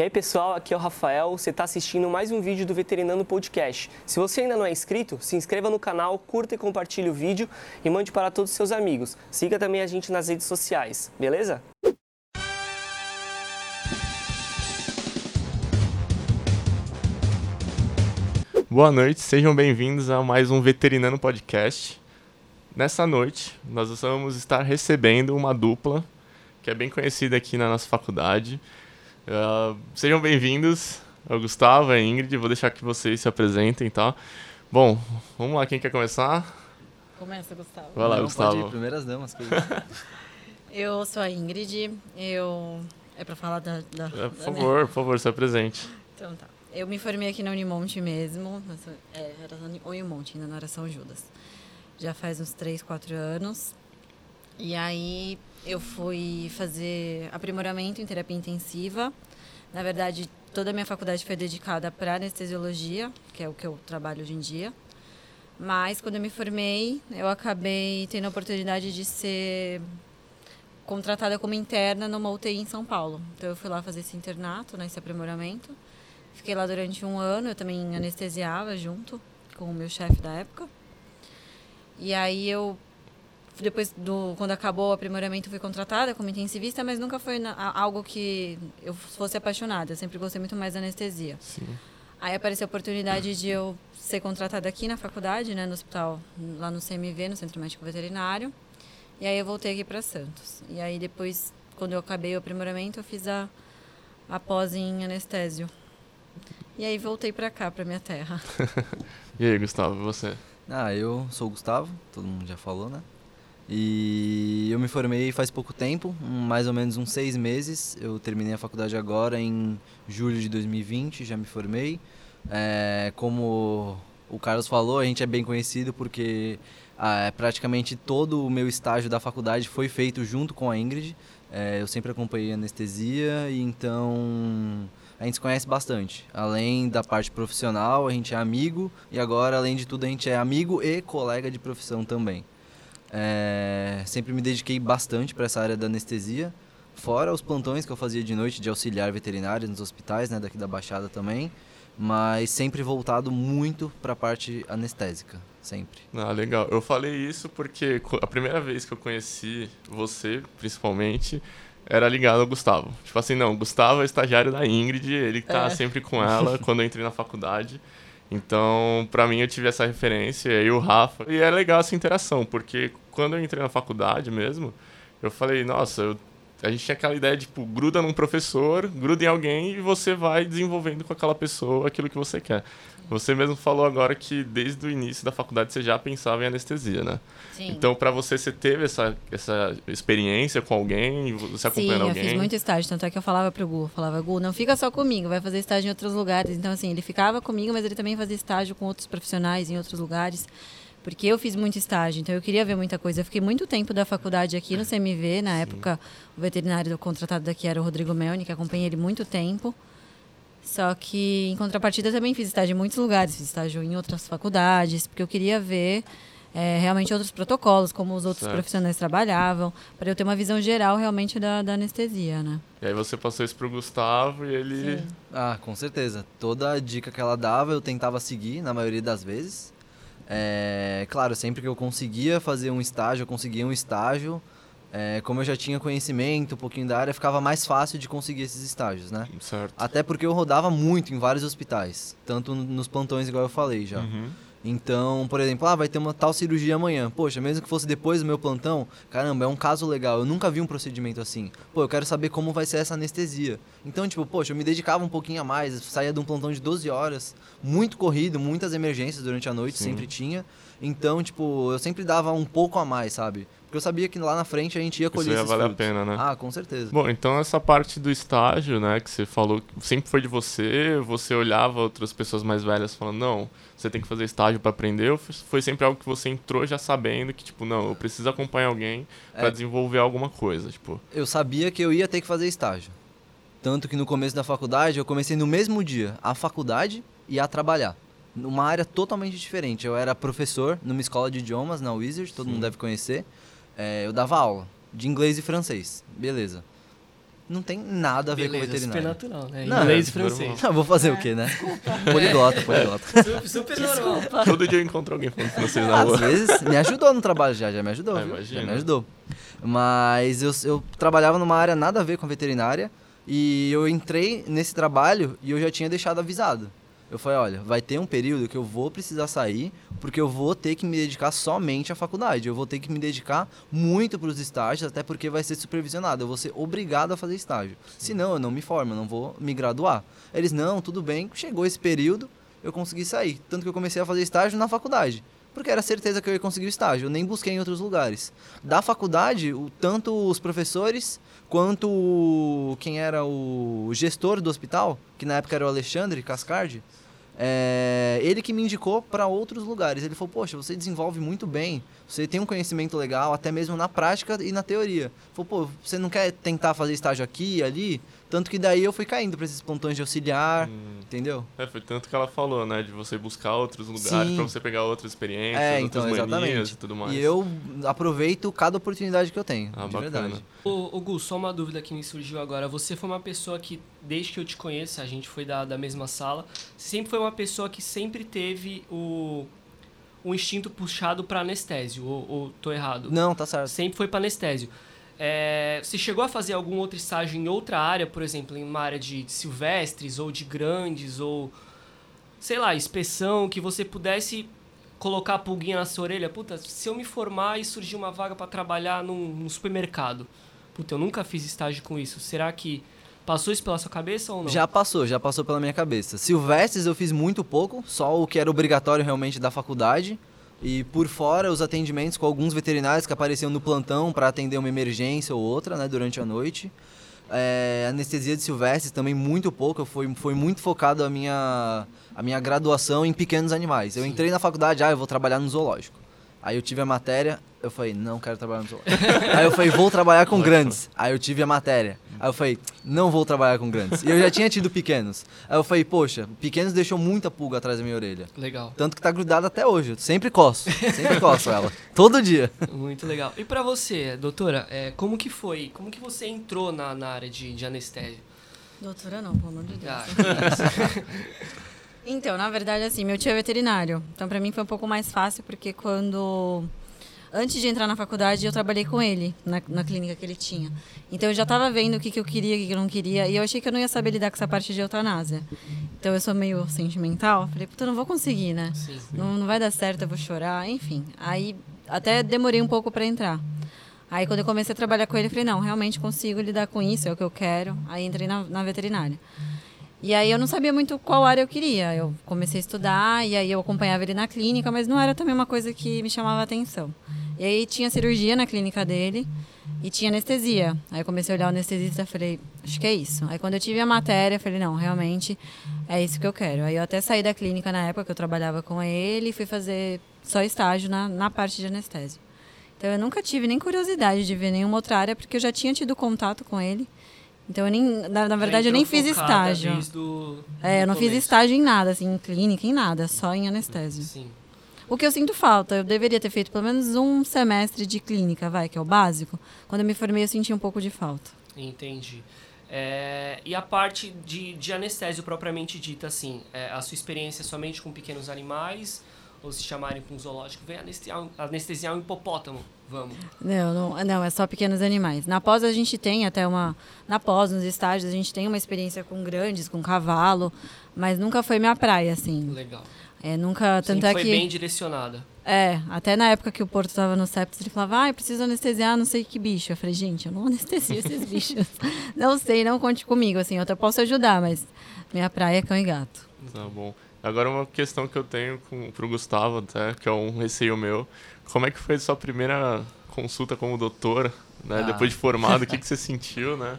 E aí pessoal, aqui é o Rafael, você está assistindo mais um vídeo do Veterinando Podcast. Se você ainda não é inscrito, se inscreva no canal, curta e compartilhe o vídeo e mande para todos os seus amigos. Siga também a gente nas redes sociais, beleza? Boa noite, sejam bem-vindos a mais um Veterinando Podcast. Nessa noite, nós vamos estar recebendo uma dupla que é bem conhecida aqui na nossa faculdade. Uh, sejam bem-vindos, é o Gustavo, a Ingrid. Vou deixar que vocês se apresentem, tá? Bom, vamos lá, quem quer começar? Começa, Gustavo. Vai lá, Não, Gustavo. Pode ir, primeiras damas. Eu sou a Ingrid, eu... É pra falar da... da, É, da por minha- favor, por favor, se apresente. Então tá. Eu me formei aqui na Unimonte mesmo. É, era na Unimonte, ainda não era São Judas. Já faz uns 3, 4 anos. E aí eu fui fazer aprimoramento em terapia intensiva. Na verdade, toda a minha faculdade foi dedicada para anestesiologia, que é o que eu trabalho hoje em dia. Mas quando eu me formei, eu acabei tendo a oportunidade de ser contratada como interna numa UTI em São Paulo. Então eu fui lá fazer esse internato, né, esse aprimoramento. Fiquei lá durante um ano, eu também anestesiava junto com o meu chefe da época. E aí eu depois do quando acabou o aprimoramento fui contratada como intensivista, mas nunca foi na- algo que eu fosse apaixonada. Eu sempre gostei muito mais da anestesia. Sim. Aí apareceu a oportunidade de eu ser contratada aqui na faculdade, né, no hospital, lá no CMV, no Centro Médico Veterinário. E aí eu voltei aqui para Santos. E aí depois, quando eu acabei o aprimoramento, eu fiz a, a pós em anestésio. E aí voltei para cá, para minha terra. E aí, Gustavo, e você? Ah, eu sou o Gustavo, todo mundo já falou, né? E eu me formei faz pouco tempo, mais ou menos uns seis meses. Eu terminei a faculdade agora em julho de 2020, já me formei. É, como o Carlos falou, a gente é bem conhecido porque ah, praticamente todo o meu estágio da faculdade foi feito junto com a Ingrid. É, eu sempre acompanhei anestesia e então a gente se conhece bastante. Além da parte profissional, a gente é amigo e agora, além de tudo, a gente é amigo e colega de profissão também. É, sempre me dediquei bastante para essa área da anestesia, fora os plantões que eu fazia de noite de auxiliar veterinário nos hospitais, né, daqui da Baixada também, mas sempre voltado muito para a parte anestésica, sempre. Ah, legal. Eu falei isso porque a primeira vez que eu conheci você, principalmente, era ligado ao Gustavo. Tipo assim, não, o Gustavo é estagiário da Ingrid, ele tá É. sempre com ela quando eu entrei na faculdade. Então, pra mim, eu tive essa referência, e o Rafa. E é legal essa interação, porque quando eu entrei na faculdade mesmo, eu falei, nossa, eu- a gente tinha aquela ideia de, tipo, gruda num professor, gruda em alguém e você vai desenvolvendo com aquela pessoa aquilo que você quer. Você mesmo falou agora que desde o início da faculdade você já pensava em anestesia, né? Sim. Então, pra você, você teve essa, essa experiência com alguém, você Sim, acompanhando eu alguém? fiz muito estágio, tanto é que eu falava pro Gu, eu falava, Gu, não fica só comigo, vai fazer estágio em outros lugares. Então, assim, ele ficava comigo, mas ele também fazia estágio com outros profissionais em outros lugares, porque eu fiz muito estágio, então eu queria ver muita coisa. Eu fiquei muito tempo da faculdade aqui no CMV, na época o veterinário contratado daqui era o Rodrigo Melni, que acompanhei ele muito tempo. Só que, em contrapartida, eu também fiz estágio em muitos lugares, fiz estágio em outras faculdades, porque eu queria ver é, realmente outros protocolos, como os outros Certo. profissionais trabalhavam, para eu ter uma visão geral realmente da, da anestesia, né? E aí você passou isso pro Gustavo e ele... Sim. Ah, com certeza. Toda a dica que ela dava eu tentava seguir, na maioria das vezes. É, claro, sempre que eu conseguia fazer um estágio, eu conseguia um estágio. É, como eu já tinha conhecimento, um pouquinho da área, ficava mais fácil de conseguir esses estágios, né? Certo. Até porque eu rodava muito em vários hospitais, tanto nos plantões, igual eu falei já. Uhum. Então, por exemplo, ah, vai ter uma tal cirurgia amanhã. Poxa, mesmo que fosse depois do meu plantão, caramba, é um caso legal. Eu nunca vi um procedimento assim. Pô, eu quero saber como vai ser essa anestesia. Então, tipo, poxa, eu me dedicava um pouquinho a mais, saía de um plantão de 12 horas, muito corrido, muitas emergências durante a noite, Sim. sempre tinha. Então, tipo, eu sempre dava um pouco a mais, sabe? Porque eu sabia que lá na frente a gente ia Isso colher ia esses valer a frutos. pena, né? Ah, com certeza. Bom, então essa parte do estágio, né, que você falou, sempre foi de você, você olhava outras pessoas mais velhas falando, não, você tem que fazer estágio para aprender, ou foi sempre algo que você entrou já sabendo que, tipo, não, eu preciso acompanhar alguém para É. desenvolver alguma coisa, tipo... eu sabia que eu ia ter que fazer estágio. Tanto que no começo da faculdade, eu comecei no mesmo dia a faculdade e a trabalhar. Numa área totalmente diferente. Eu era professor numa escola de idiomas, na Wizard, todo Sim. mundo deve conhecer. É, eu dava aula de inglês e francês. Beleza. não tem nada a ver Beleza, com veterinário. super natural, né? Não, Inglês e é francês. Não, vou fazer o quê, né? Poliglota, poliglota. Super, super normal. Todo dia eu encontro alguém falando francês na Às rua. vezes me ajudou no trabalho já, já me ajudou, Ah. Já me ajudou. Mas eu, eu trabalhava numa área nada a ver com veterinária e eu entrei nesse trabalho e eu já tinha deixado avisado. Eu falei, olha, vai ter um período que eu vou precisar sair porque eu vou ter que me dedicar somente à faculdade. Eu vou ter que me dedicar muito para os estágios, até porque vai ser supervisionado. Eu vou ser obrigado a fazer estágio. Senão eu não me formo, eu não vou me graduar. Eles, não, tudo bem. Chegou esse período, eu consegui sair. Tanto que eu comecei a fazer estágio na faculdade. Porque era certeza que eu ia conseguir o estágio. Eu nem busquei em outros lugares. Da faculdade, o, tanto os professores quanto o- quem era o gestor do hospital, que na época era o Alexandre Cascardi, é, ele que me indicou para outros lugares. Ele falou: Poxa, você desenvolve muito bem, você tem um conhecimento legal, até mesmo na prática e na teoria. Ele Falou: Pô, você não quer tentar fazer estágio aqui e ali? Tanto que daí eu fui caindo para esses plantões de auxiliar, Hum. entendeu? É, foi tanto que ela falou, né? De você buscar outros lugares Sim. pra você pegar outras experiências, É, outras então, manias exatamente. e tudo mais. E eu aproveito cada oportunidade que eu tenho, Ah, de bacana. verdade. Ô, ô Gu, só uma dúvida que me surgiu agora. Você foi uma pessoa que, desde que eu te conheço, a gente foi da, da mesma sala, você sempre foi uma pessoa que sempre teve o, o instinto puxado pra anestésio, ou, ou tô errado? Não, tá certo. Sempre foi para anestésio. É, você chegou a fazer algum outro estágio em outra área, por exemplo, em uma área de silvestres ou de grandes ou sei lá, inspeção, que você pudesse colocar a pulguinha na sua orelha? Puta, se eu me formar e surgir uma vaga para trabalhar num, num supermercado, puta, eu nunca fiz estágio com isso. Será que passou isso pela sua cabeça ou não? Já passou, já passou pela minha cabeça. Silvestres eu fiz muito pouco, só o que era obrigatório realmente da faculdade. E por fora, os atendimentos com alguns veterinários que apareciam no plantão para atender uma emergência ou outra, né, durante a noite. É, anestesia de silvestres também muito pouco, foi, foi muito focado a minha, a minha graduação em pequenos animais. Eu Sim. entrei na faculdade, ah, eu vou trabalhar no zoológico. Aí eu tive a matéria, eu falei, não quero trabalhar no zoológico. Aí eu falei, vou trabalhar com grandes. Aí eu tive a matéria. Aí eu falei, não vou trabalhar com grandes. E eu já tinha tido pequenos. Aí eu falei, poxa, pequenos deixou muita pulga atrás da minha orelha. Legal. Tanto que tá grudada até hoje. Eu sempre coço. Sempre coço ela. Todo dia. Muito legal. E pra você, doutora, é, como que foi? Como que você entrou na, na área de, de anestésio? Doutora não, pelo amor de Deus. Ah, Então, na verdade, assim, meu tio é veterinário. Então, pra mim foi um pouco mais fácil, porque quando. Antes de entrar na faculdade, eu trabalhei com ele, na, na clínica que ele tinha. Então, eu já estava vendo o que, que eu queria, o que, que eu não queria. E eu achei que eu não ia saber lidar com essa parte de eutanásia. Então, eu sou meio sentimental. Falei, puta, eu não vou conseguir, né? sim. Não, não vai dar certo, eu vou chorar. Enfim, aí até demorei um pouco para entrar. Aí, quando eu comecei a trabalhar com ele, eu falei, não, realmente consigo lidar com isso, é o que eu quero. Aí, entrei na, na veterinária. E aí eu não sabia muito qual área eu queria. Eu comecei a estudar e aí eu acompanhava ele na clínica, mas não era também uma coisa que me chamava atenção. E aí tinha cirurgia na clínica dele e tinha anestesia. Aí eu comecei a olhar o anestesista e falei, acho que é isso. Aí quando eu tive a matéria, eu falei, não, realmente é isso que eu quero. Aí eu até saí da clínica na época que eu trabalhava com ele e fui fazer só estágio na, na parte de anestésio. Então eu nunca tive nem curiosidade de ver nenhuma outra área, porque eu já tinha tido contato com ele. Então eu nem, na, na verdade, eu nem fiz estágio. Do, É, eu não do fiz começo. estágio em nada, assim, em clínica, em nada, só em anestésio. Sim. O que eu sinto falta, eu deveria ter feito pelo menos um semestre de clínica, vai, que é o básico. Quando eu me formei, eu senti um pouco de falta. Entendi. É, e a parte de, de anestésio propriamente dita, assim, é, a sua experiência somente com pequenos animais, ou se chamarem para um zoológico, vem anestesiar, anestesiar um hipopótamo, vamos. Não, não, não, é só pequenos animais. Na pós a gente tem até uma. Na pós, nos estágios, a gente tem uma experiência com grandes, com cavalo, mas nunca foi minha praia, assim. Legal. É, nunca. Tanto Sempre é foi que. bem direcionada. É, até na época que o Porto estava no septo, ele falava, ah, eu preciso anestesiar não sei que bicho. Eu falei, gente, eu não anestesio esses bichos. não sei, não conte comigo, assim, eu até posso ajudar, mas minha praia é cão e gato. Tá bom. Agora uma questão que eu tenho com, pro Gustavo até, que é um receio meu. Como é que foi a sua primeira consulta como doutora, né? Ah. Depois de formado, o que, que você sentiu, né?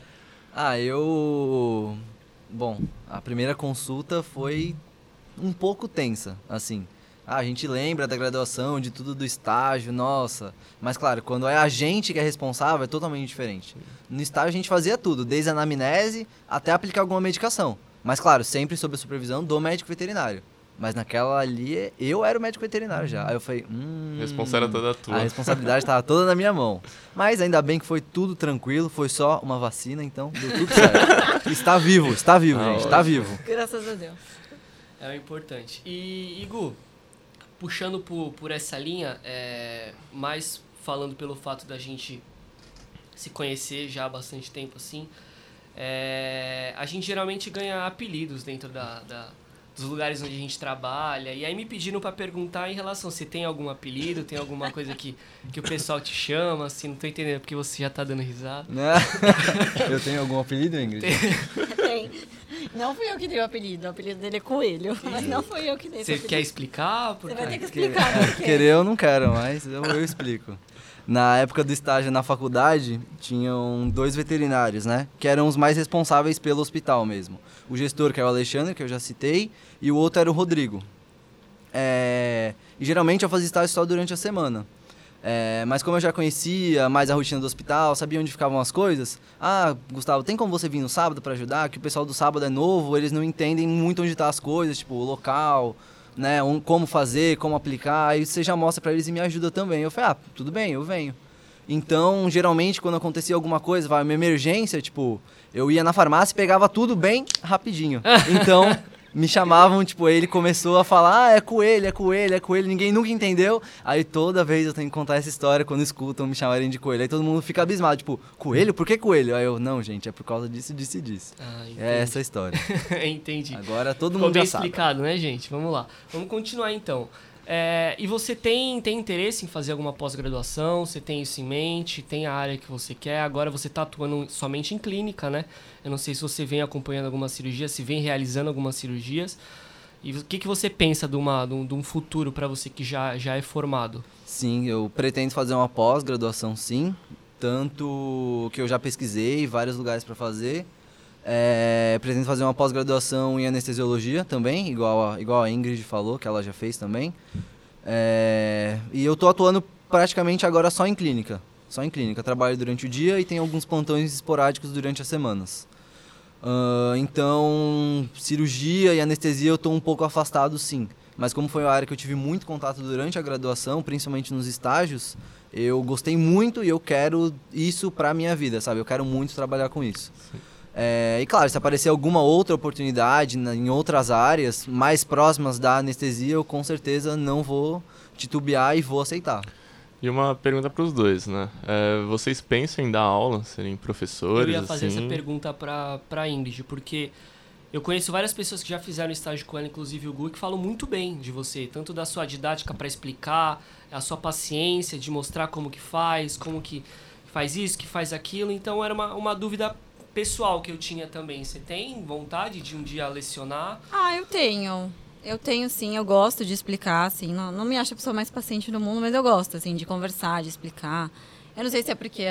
Ah, eu. Bom, a primeira consulta foi um pouco tensa, assim. Ah, a gente lembra da graduação, de tudo do estágio, nossa. Mas claro, quando é a gente que é responsável, é totalmente diferente. No estágio a gente fazia tudo, desde a anamnese até aplicar alguma medicação. Mas claro, sempre sob a supervisão do médico veterinário. Mas naquela ali, eu era o médico veterinário já. Aí eu falei, hum. A responsa era toda tua. A responsabilidade estava toda na minha mão. Mas ainda bem que foi tudo tranquilo, foi só uma vacina, então deu tudo certo. está vivo, está vivo, Ah, gente, está vivo. Graças a Deus. É o importante. E, Igu, puxando por, por essa linha, é, mais falando pelo fato da gente se conhecer já há bastante tempo assim, é, a gente geralmente ganha apelidos dentro da, da- dos lugares onde a gente trabalha. E aí me pediram para perguntar em relação se tem algum apelido, tem alguma coisa que, que o pessoal te chama, assim, não tô entendendo porque você já tá dando risada. Né? Eu tenho algum apelido, Ingrid? Tem. Não fui eu que dei o apelido, o apelido dele é Coelho, mas não fui eu que dei Você apelido. quer explicar? Você Porque... vai ter que explicar por quê. Querer eu não quero, mas eu, eu explico. Na época do estágio na faculdade, tinham dois veterinários, né? Que eram os mais responsáveis pelo hospital mesmo. O gestor, que é o Alexandre, que eu já citei, e o outro era o Rodrigo. É, E geralmente eu fazia estágio só durante a semana. É, mas como eu já conhecia mais a rotina do hospital, sabia onde ficavam as coisas, ah, Gustavo, tem como você vir no sábado para ajudar? Que o pessoal do sábado é novo, eles não entendem muito onde estão as coisas, tipo, o local, né, um- como fazer, como aplicar, aí você já mostra para eles e me ajuda também. Eu falei, ah, tudo bem, eu venho. Então, geralmente, quando acontecia alguma coisa, vai, uma emergência, tipo, eu ia na farmácia e pegava tudo bem rapidinho. Então, me chamavam, tipo, ele começou a falar, ah, é coelho, é coelho, é coelho, ninguém nunca entendeu. Aí toda vez eu tenho que contar essa história quando escutam me chamarem de coelho. Aí todo mundo fica abismado, tipo, coelho? Por que coelho? Aí eu, não, gente, é por causa disso, disso e disso. Ah. É essa a história. entendi. Agora todo Ficou mundo bem já sabe. explicado, né, gente? Vamos lá. Vamos continuar então. É, e você tem, tem interesse em fazer alguma pós-graduação? Você tem isso em mente? Tem a área que você quer? Agora você está atuando somente em clínica, né? Eu não sei se você vem acompanhando algumas cirurgias, se vem realizando algumas cirurgias. E o que, que você pensa de, uma, de, um, futuro para você que já, já é formado? Sim, eu pretendo fazer uma pós-graduação, sim. Tanto que eu já pesquisei vários lugares para fazer. É, pretendo fazer uma pós-graduação em anestesiologia também, igual a, igual a Ingrid falou, que ela já fez também. É, e eu tô atuando praticamente agora só em clínica. Só em clínica. Trabalho durante o dia e tem alguns plantões esporádicos durante as semanas. Ah, então, cirurgia e anestesia eu estou um pouco afastado, sim. Mas como foi uma área que eu tive muito contato durante a graduação, principalmente nos estágios, eu gostei muito e eu quero isso para minha vida, sabe? Eu quero muito trabalhar com isso. É, e claro, se aparecer alguma outra oportunidade na- em outras áreas mais próximas da anestesia, eu com certeza não vou titubear e vou aceitar. E uma pergunta para os dois, né? É, vocês pensam em dar aula, serem professores? Eu ia fazer assim? essa pergunta pra, pra Ingrid, porque eu conheço várias pessoas que já fizeram estágio com ela, inclusive o Gu, que falam muito bem de você, tanto da sua didática para explicar, a sua paciência de mostrar como que faz, como que faz isso, que faz aquilo. Então era uma, uma dúvida pessoal que eu tinha também. Você tem vontade de um dia lecionar? Ah, eu tenho. Eu tenho sim, eu gosto de explicar, assim. Não, não me acho a pessoa mais paciente do mundo, mas eu gosto, assim, de conversar, de explicar. Eu não sei se é porque.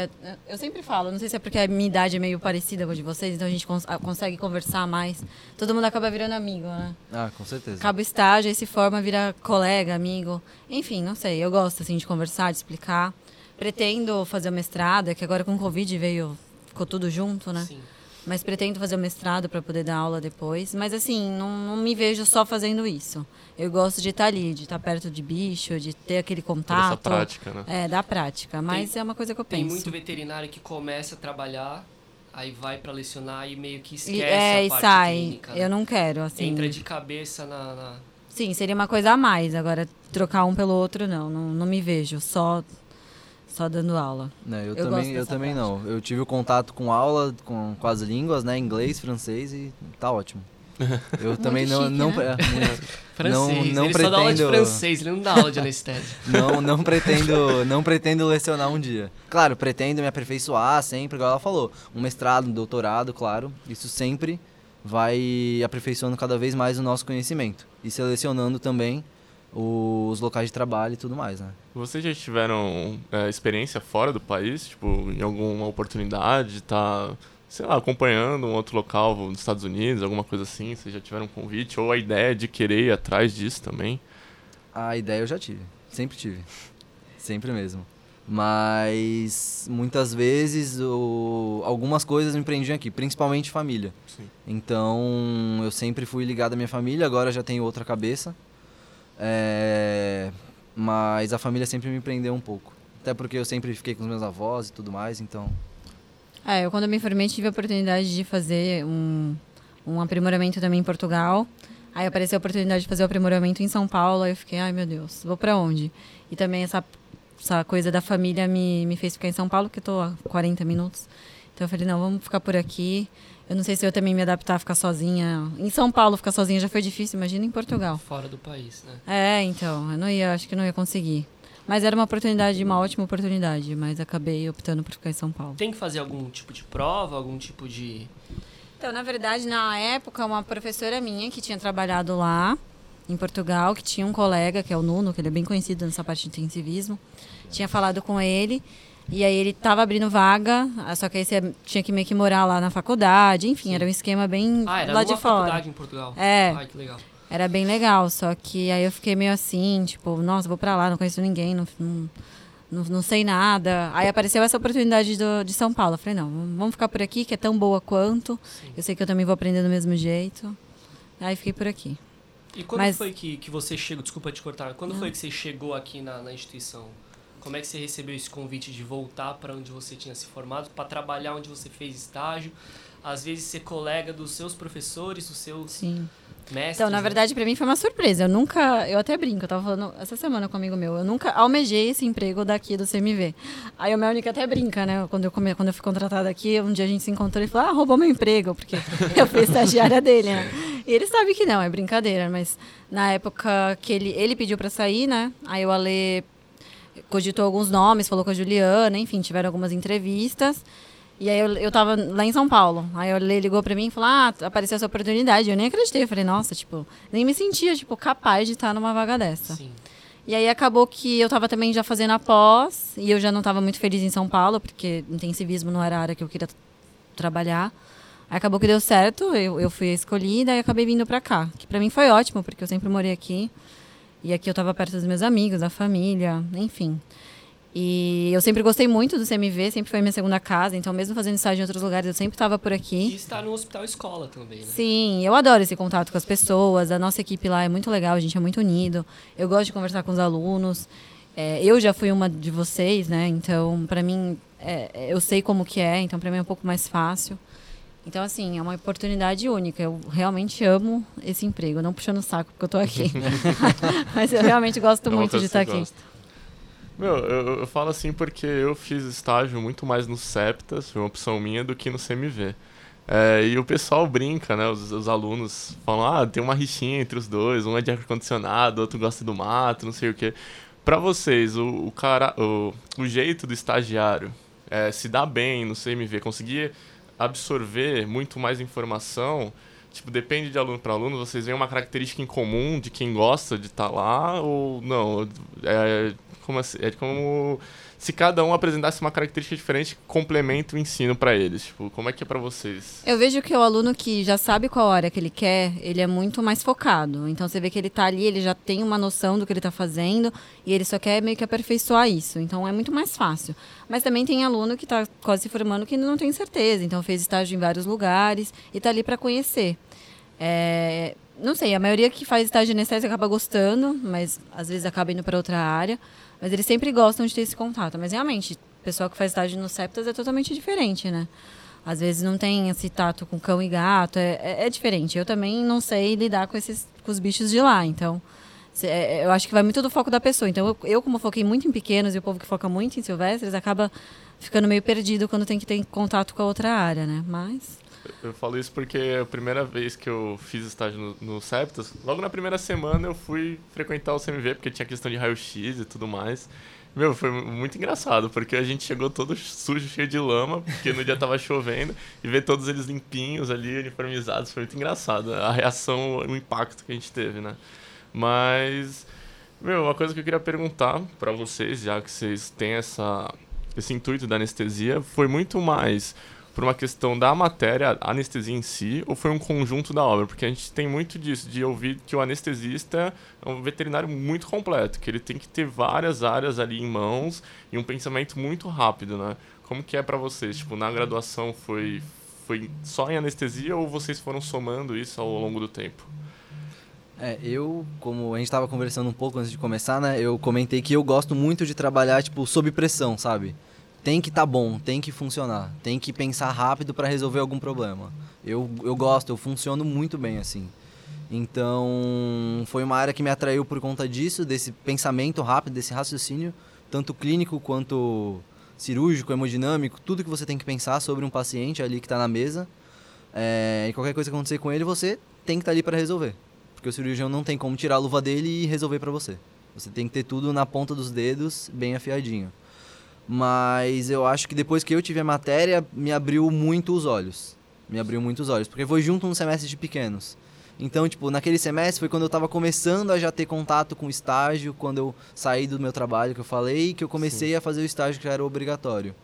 Eu sempre falo, não sei se é porque a minha idade é meio parecida com a de vocês, então a gente cons- consegue conversar mais. Todo mundo acaba virando amigo, né? Ah, com certeza. Acaba o estágio, aí se forma, vira colega, amigo. Enfim, não sei. Eu gosto, assim, de conversar, de explicar. Pretendo fazer o mestrado, é que agora com o Covid veio. Ficou tudo junto, né? Sim. Mas pretendo fazer o mestrado para poder dar aula depois. Mas assim, não, não me vejo só fazendo isso. Eu gosto de estar ali, de estar perto de bicho, de ter aquele Toda contato. essa prática, né? É, da prática. Mas é uma coisa que eu Tem penso. muito veterinário que começa a trabalhar, aí vai para lecionar e meio que E- esquece é, a e parte sai. clínica. né? Eu não quero, assim. Entra de cabeça na- na Sim, seria uma coisa a mais. Agora, trocar um pelo outro, não. Não, não me vejo só, só dando aula. Né, eu, Eu também, eu também não. Eu tive o contato com aula, com, com as línguas, né? Inglês, francês e tá ótimo. Eu também não, chique, não, né? é, muito. Francês. não ele só dá aula de pretendo- francês, ele não dá aula de anestésia. não, não pretendo, não pretendo lecionar um dia. Claro, pretendo me aperfeiçoar sempre, igual ela falou. Um mestrado, um doutorado, claro. Isso sempre vai aperfeiçoando cada vez mais o nosso conhecimento. E selecionando também os locais de trabalho e tudo mais, né? Vocês já tiveram é, experiência fora do país? Tipo, em alguma oportunidade de estar, sei lá, acompanhando um outro local nos Estados Unidos, alguma coisa assim? Vocês já tiveram um convite? Ou a ideia de querer ir atrás disso também? A ideia eu já tive, sempre tive, sempre mesmo. Mas muitas vezes o, algumas coisas me prendiam aqui, principalmente família. Sim. Então eu sempre fui ligado à minha família, agora já tenho outra cabeça. É, mas a família sempre me prendeu um pouco. Até porque eu sempre fiquei com os meus avós e tudo mais, então. É, eu quando me formei tive a oportunidade de fazer um, um aprimoramento também em Portugal. Aí apareceu a oportunidade de fazer o aprimoramento em São Paulo, aí eu fiquei, ai meu Deus, vou para onde? E também essa, essa coisa da família me, me fez ficar em São Paulo, que eu tô a 40 minutos. Então eu falei, não, vamos ficar por aqui. Eu não sei se eu também me adaptar a ficar sozinha. Em São Paulo ficar sozinha já foi difícil, imagina em Portugal. Fora do país, né? É, então, eu não ia, acho que não ia conseguir. Mas era uma oportunidade, uma ótima oportunidade, mas acabei optando por ficar em São Paulo. Tem que fazer algum tipo de prova, algum tipo de. Então, na verdade, na época, uma professora minha que tinha trabalhado lá em Portugal, que tinha um colega, que é o Nuno, que ele é bem conhecido nessa parte de intensivismo, tinha falado com ele. E aí ele tava abrindo vaga, só que aí você tinha que meio que morar lá na faculdade, enfim, Sim. era um esquema bem Ah, era lá de fora. faculdade em Portugal. É. Ai, que legal. Era bem legal, só que aí eu fiquei meio assim, tipo, nossa, vou pra lá, não conheço ninguém, não, não, não, não sei nada. Aí apareceu essa oportunidade do, de São Paulo. Eu falei, não, vamos ficar por aqui, que é tão boa quanto. Sim. Eu sei que eu também vou aprender do mesmo jeito. Aí fiquei por aqui. E quando Mas- foi que, que você chegou, desculpa te cortar, quando Não. foi que você chegou aqui na, na instituição? Como é que você recebeu esse convite de voltar para onde você tinha se formado, para trabalhar onde você fez estágio? Às vezes ser colega dos seus professores, dos seus Sim. mestres. Então, na né? verdade, pra mim foi uma surpresa. Eu nunca, eu até brinco, eu tava falando essa semana com um amigo meu, eu nunca almejei esse emprego daqui do CMV. Aí o Melnick até brinca, né? Quando eu, come, quando eu fui contratada aqui, um dia a gente se encontrou e falou: ah, roubou meu emprego, porque eu fui estagiária dele, né? E ele sabe que não, é brincadeira, mas na época que ele, ele pediu pra sair, né? Aí o Ale cogitou alguns nomes, falou com a Juliana, enfim, tiveram algumas entrevistas. E aí eu, eu tava lá em São Paulo. Aí ele ligou pra mim e falou: Ah, apareceu essa oportunidade. Eu nem acreditei. Eu falei, nossa, tipo, nem me sentia, tipo, capaz de estar numa vaga dessa. Sim. E aí acabou que eu tava também já fazendo a pós, e eu já não tava muito feliz em São Paulo, porque intensivismo não era a área que eu queria trabalhar. Aí acabou que deu certo, eu, eu fui escolhida e acabei vindo pra cá. Que pra mim foi ótimo, porque eu sempre morei aqui. E aqui eu tava perto dos meus amigos, da família, enfim. E eu sempre gostei muito do CMV, sempre foi minha segunda casa, então mesmo fazendo estágio em outros lugares, eu sempre estava por E aqui. está no hospital escola também, né? Sim, eu adoro esse contato com as pessoas, a nossa equipe lá é muito legal, a gente é muito unido. Eu gosto de conversar com os alunos. É, eu já fui uma de vocês, né? Então, para mim, é, é, eu sei como que é, então para mim é um pouco mais fácil. Então, assim, é uma oportunidade única. Eu realmente amo esse emprego. Não puxando o saco porque eu tô aqui. Mas eu realmente gosto É muito de estar você aqui. gosta. Meu, eu, eu falo assim porque eu fiz estágio muito mais no Septas, foi uma opção minha, do que no CMV. É, e o pessoal brinca, né? Os, os alunos falam, ah, tem uma rixinha entre os dois, um é de ar-condicionado, outro gosta do mato, não sei o quê. Pra vocês, o, o, cara, o, o jeito do estagiário é, se dar bem no CMV, conseguir absorver muito mais informação, tipo, depende de aluno para aluno, vocês veem uma característica em comum de quem gosta de estar lá ou não? É como, assim, é como se cada um apresentasse uma característica diferente que complementa o ensino para eles. Tipo, como é que é para vocês? Eu vejo que o aluno que já sabe qual área que ele quer, ele é muito mais focado. Então você vê que ele está ali, ele já tem uma noção do que ele está fazendo e ele só quer meio que aperfeiçoar isso. Então é muito mais fácil. Mas também tem aluno que está quase se formando que não tem certeza. Então fez estágio em vários lugares e está ali para conhecer. É, não sei, a maioria que faz estágio de anestésia acaba gostando, mas às vezes acaba indo para outra área. Mas eles sempre gostam de ter esse contato. Mas realmente, o pessoal que faz estágio no Septas é totalmente diferente, né? Às vezes não tem esse tato com cão e gato, é, é, é diferente. Eu também não sei lidar com esses com os bichos de lá, então cê- é, eu acho que vai muito do foco da pessoa. Então eu, eu, como foquei muito em pequenos e o povo que foca muito em silvestres acaba ficando meio perdido quando tem que ter contato com a outra área, né? Mas Eu falo isso porque a primeira vez que eu fiz estágio no, no logo na primeira semana eu fui frequentar o CMV, porque tinha questão de raio-x e tudo mais. Meu, foi muito engraçado, porque a gente chegou todo sujo, cheio de lama, porque no dia tava chovendo, e ver todos eles limpinhos ali, uniformizados, foi muito engraçado. A reação, o impacto que a gente teve, né? Mas, meu, uma coisa que eu queria perguntar pra vocês, já que vocês têm essa, esse intuito da anestesia, foi muito mais por uma questão da matéria, a anestesia em si, ou foi um conjunto da obra? Porque a gente tem muito disso, de ouvir que o anestesista é um veterinário muito completo, que ele tem que ter várias áreas ali em mãos e um pensamento muito rápido, né? Como que é pra vocês? Tipo, na graduação foi foi só em anestesia ou vocês foram somando isso ao longo do tempo? É, eu, como a gente estava conversando um pouco antes de começar, né? Eu comentei que eu gosto muito de trabalhar, tipo, sob pressão, sabe? Tem que tá bom, tem que funcionar, tem que pensar rápido para resolver algum problema. Eu, eu gosto, eu funciono muito bem assim. Então, foi uma área que me atraiu por conta disso, desse pensamento rápido, desse raciocínio, tanto clínico quanto cirúrgico, hemodinâmico, tudo que você tem que pensar sobre um paciente ali que está na mesa. É, e qualquer coisa que acontecer com ele, você tem que estar tá ali para resolver. Porque o cirurgião não tem como tirar a luva dele e resolver para você. Você tem que ter tudo na ponta dos dedos, bem afiadinho. Mas eu acho que depois que eu tive a matéria, me abriu muito os olhos. Me abriu muito os olhos. Porque foi junto um semestre de pequenos. Então, tipo, naquele semestre foi quando eu estava começando a já ter contato com o estágio, quando eu saí do meu trabalho que eu falei, que eu comecei Sim. a fazer o estágio que já era obrigatório.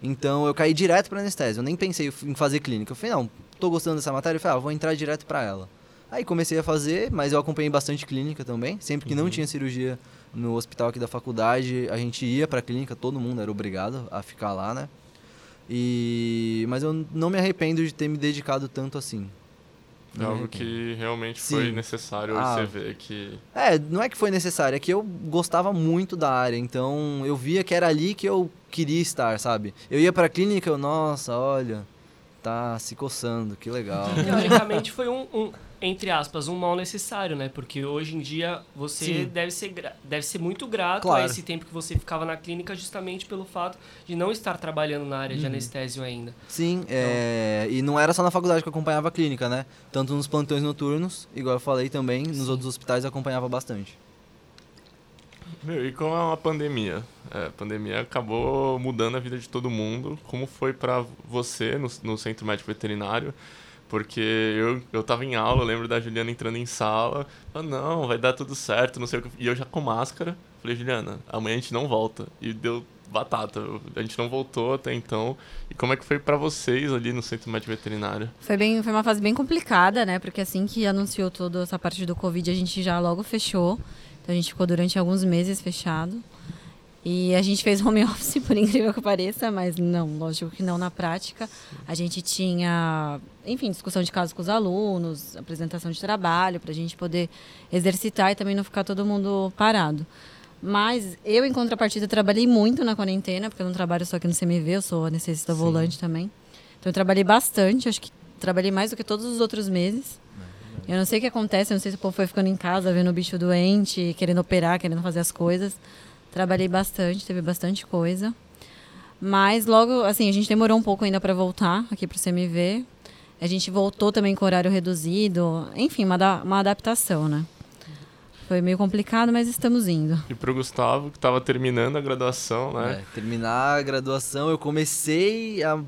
Então, eu caí direto para anestesia. Eu nem pensei em fazer clínica. Eu falei, não, tô gostando dessa matéria, eu falei, ah, vou entrar direto para ela. Aí comecei a fazer, mas eu acompanhei bastante clínica também. Sempre que uhum. não tinha cirurgia no hospital aqui da faculdade, a gente ia para a clínica, todo mundo era obrigado a ficar lá, né? E mas eu não me arrependo de ter me dedicado tanto assim. É algo que realmente Sim. foi necessário ah, você ver que. É, não é que foi necessário, é que eu gostava muito da área, então eu via que era ali que eu queria estar, sabe? Eu ia pra clínica, eu, nossa, olha, tá se coçando, que legal. Teoricamente foi um, um entre aspas, um mal necessário, né? Porque hoje em dia você deve ser, deve ser muito grato claro. a esse tempo que você ficava na clínica justamente pelo fato de não estar trabalhando na área de uhum. anestésio ainda. Sim, então... é... e não era só na faculdade que eu acompanhava a clínica, né? Tanto nos plantões noturnos, igual eu falei também, nos Sim. outros hospitais eu acompanhava bastante. Meu, e com a pandemia? É, a pandemia acabou mudando a vida de todo mundo. Como foi para você no, no centro médico veterinário? Porque eu, eu tava em aula, eu lembro da Juliana entrando em sala. Falando, não, vai dar tudo certo, não sei o que. E eu já com máscara. Falei, Juliana, amanhã a gente não volta. E deu batata. A gente não voltou até então. E como é que foi para vocês ali no Centro Médico Veterinário? Foi bem, foi uma fase bem complicada, né? Porque assim que anunciou toda essa parte do Covid, a gente já logo fechou. Então a gente ficou durante alguns meses fechado. E a gente fez home office, por incrível que pareça, mas não, lógico que não na prática. A gente tinha, enfim, discussão de casos com os alunos, apresentação de trabalho, para a gente poder exercitar e também não ficar todo mundo parado. Mas eu, em contrapartida, trabalhei muito na quarentena, porque eu não trabalho só aqui no CMV, eu sou anestesista Sim. volante também. Então eu trabalhei bastante, acho que trabalhei mais do que todos os outros meses. Eu não sei o que acontece, eu não sei se o povo foi ficando em casa, vendo o bicho doente, querendo operar, querendo fazer as coisas. Trabalhei bastante, teve bastante coisa. Mas logo, assim, a gente demorou um pouco ainda para voltar aqui para o CMV. A gente voltou também com horário reduzido. Enfim, uma, uma adaptação, né? Foi meio complicado, mas estamos indo. E para o Gustavo, que estava terminando a graduação, né? É, terminar a graduação, eu comecei a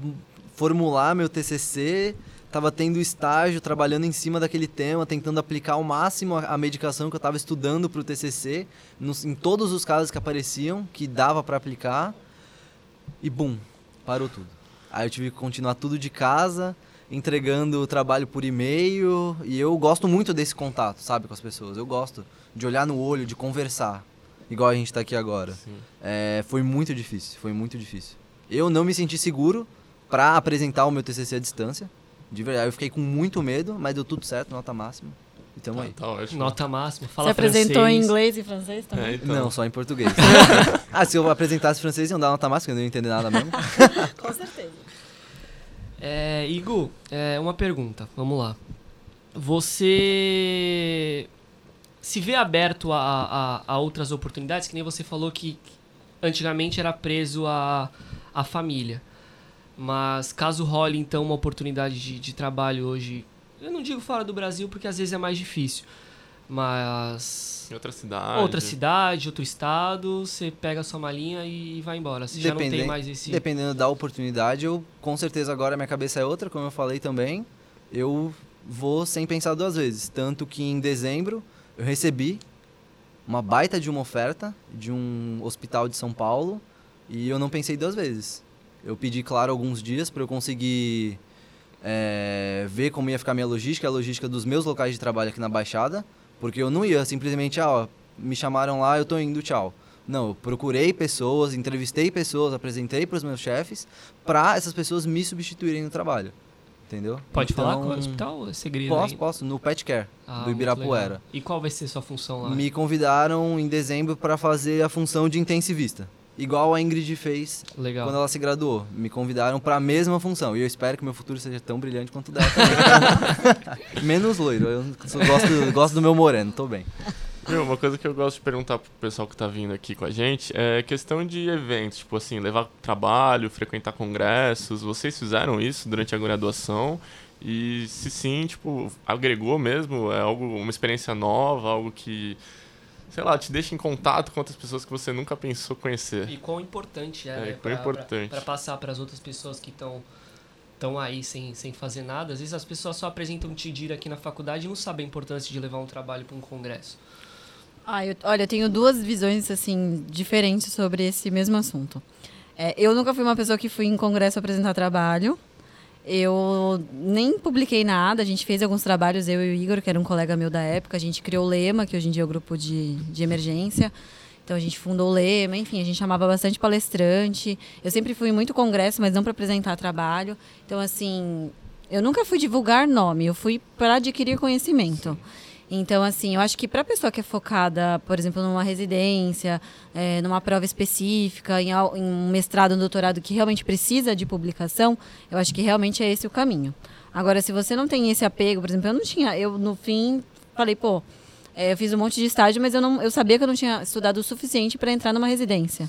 formular meu TCC estava tendo estágio, trabalhando em cima daquele tema, tentando aplicar ao máximo a, a medicação que eu estava estudando para o TCC, nos, em todos os casos que apareciam, que dava para aplicar, e bum, parou tudo. Aí eu tive que continuar tudo de casa, entregando o trabalho por e-mail, e eu gosto muito desse contato, sabe, com as pessoas. Eu gosto de olhar no olho, de conversar, igual a gente está aqui agora. É, foi muito difícil, foi muito difícil. Eu não me senti seguro para apresentar o meu TCC à distância, de verdade, eu fiquei com muito medo, mas deu tudo certo, nota máxima. Então tá, aí. Tá ótimo. Nota máxima. Fala Você francês. apresentou em inglês e francês também? É, então. Não, só em português. ah, se eu apresentasse francês, iam dar nota máxima, eu não ia entender nada mesmo. com certeza. É, Igor, é, uma pergunta. Vamos lá. Você se vê aberto a, a, a, outras oportunidades? Que nem você falou que antigamente era preso a, a família. Mas caso role então uma oportunidade de, de trabalho hoje, eu não digo fora do Brasil porque às vezes é mais difícil, mas em outra cidade, outra cidade, outro estado, você pega a sua malinha e vai embora. Você já não tem mais esse. Dependendo da oportunidade, eu com certeza agora minha cabeça é outra, como eu falei também. Eu vou sem pensar duas vezes, tanto que em dezembro eu recebi uma baita de uma oferta de um hospital de São Paulo e eu não pensei duas vezes. Eu pedi, claro, alguns dias para eu conseguir é, ver como ia ficar minha logística, a logística dos meus locais de trabalho aqui na Baixada, porque eu não ia simplesmente, ah, ó, me chamaram lá, eu tô indo, tchau. Não, eu procurei pessoas, entrevistei pessoas, apresentei para os meus chefes, para essas pessoas me substituírem no trabalho. entendeu? Pode falar Então, qual é o hospital? É segredo Posso, ainda? posso, no Pet Care, Ah, do Ibirapuera. E qual vai ser sua função lá? Me convidaram em dezembro para fazer a função de intensivista. Igual a Ingrid fez Legal. quando ela se graduou. Me convidaram para a mesma função. E eu espero que meu futuro seja tão brilhante quanto o dela. Menos loiro. Eu gosto, gosto do meu moreno, tô bem. Meu, uma coisa que eu gosto de perguntar pro pessoal que tá vindo aqui com a gente é questão de eventos, tipo assim, levar trabalho, frequentar congressos. Vocês fizeram isso durante a graduação? E se sim, tipo, agregou mesmo? É algo, uma experiência nova, algo que, sei lá, te deixa em contato com outras pessoas que você nunca pensou conhecer? E quão importante é, É, né, quão pra- importante. pra- pra passar para as outras pessoas que estão estão aí sem, sem fazer nada. Às vezes as pessoas só apresentam TIDIR aqui na faculdade e não sabem a importância de levar um trabalho para um congresso. Ah, eu- olha, eu tenho duas visões assim diferentes sobre esse mesmo assunto. É, eu nunca fui uma pessoa que fui em congresso apresentar trabalho. Eu nem publiquei nada. A gente fez alguns trabalhos, eu e o Igor, que era um colega meu da época. A gente criou o Lema, que hoje em dia é o grupo de, de emergência. Então a gente fundou o Lema, enfim, a gente chamava bastante palestrante. Eu sempre fui muito congresso, mas não para apresentar trabalho. Então, assim, eu nunca fui divulgar nome, eu fui para adquirir conhecimento. Então, assim, eu acho que para a pessoa que é focada, por exemplo, numa residência, eh, numa prova específica, em, em um mestrado, um doutorado que realmente precisa de publicação, eu acho que realmente é esse o caminho. Agora, se você não tem esse apego, por exemplo, eu não tinha, eu no fim falei, pô, eh, eu fiz um monte de estágio, mas eu, não, eu sabia que eu não tinha estudado o suficiente para entrar numa residência.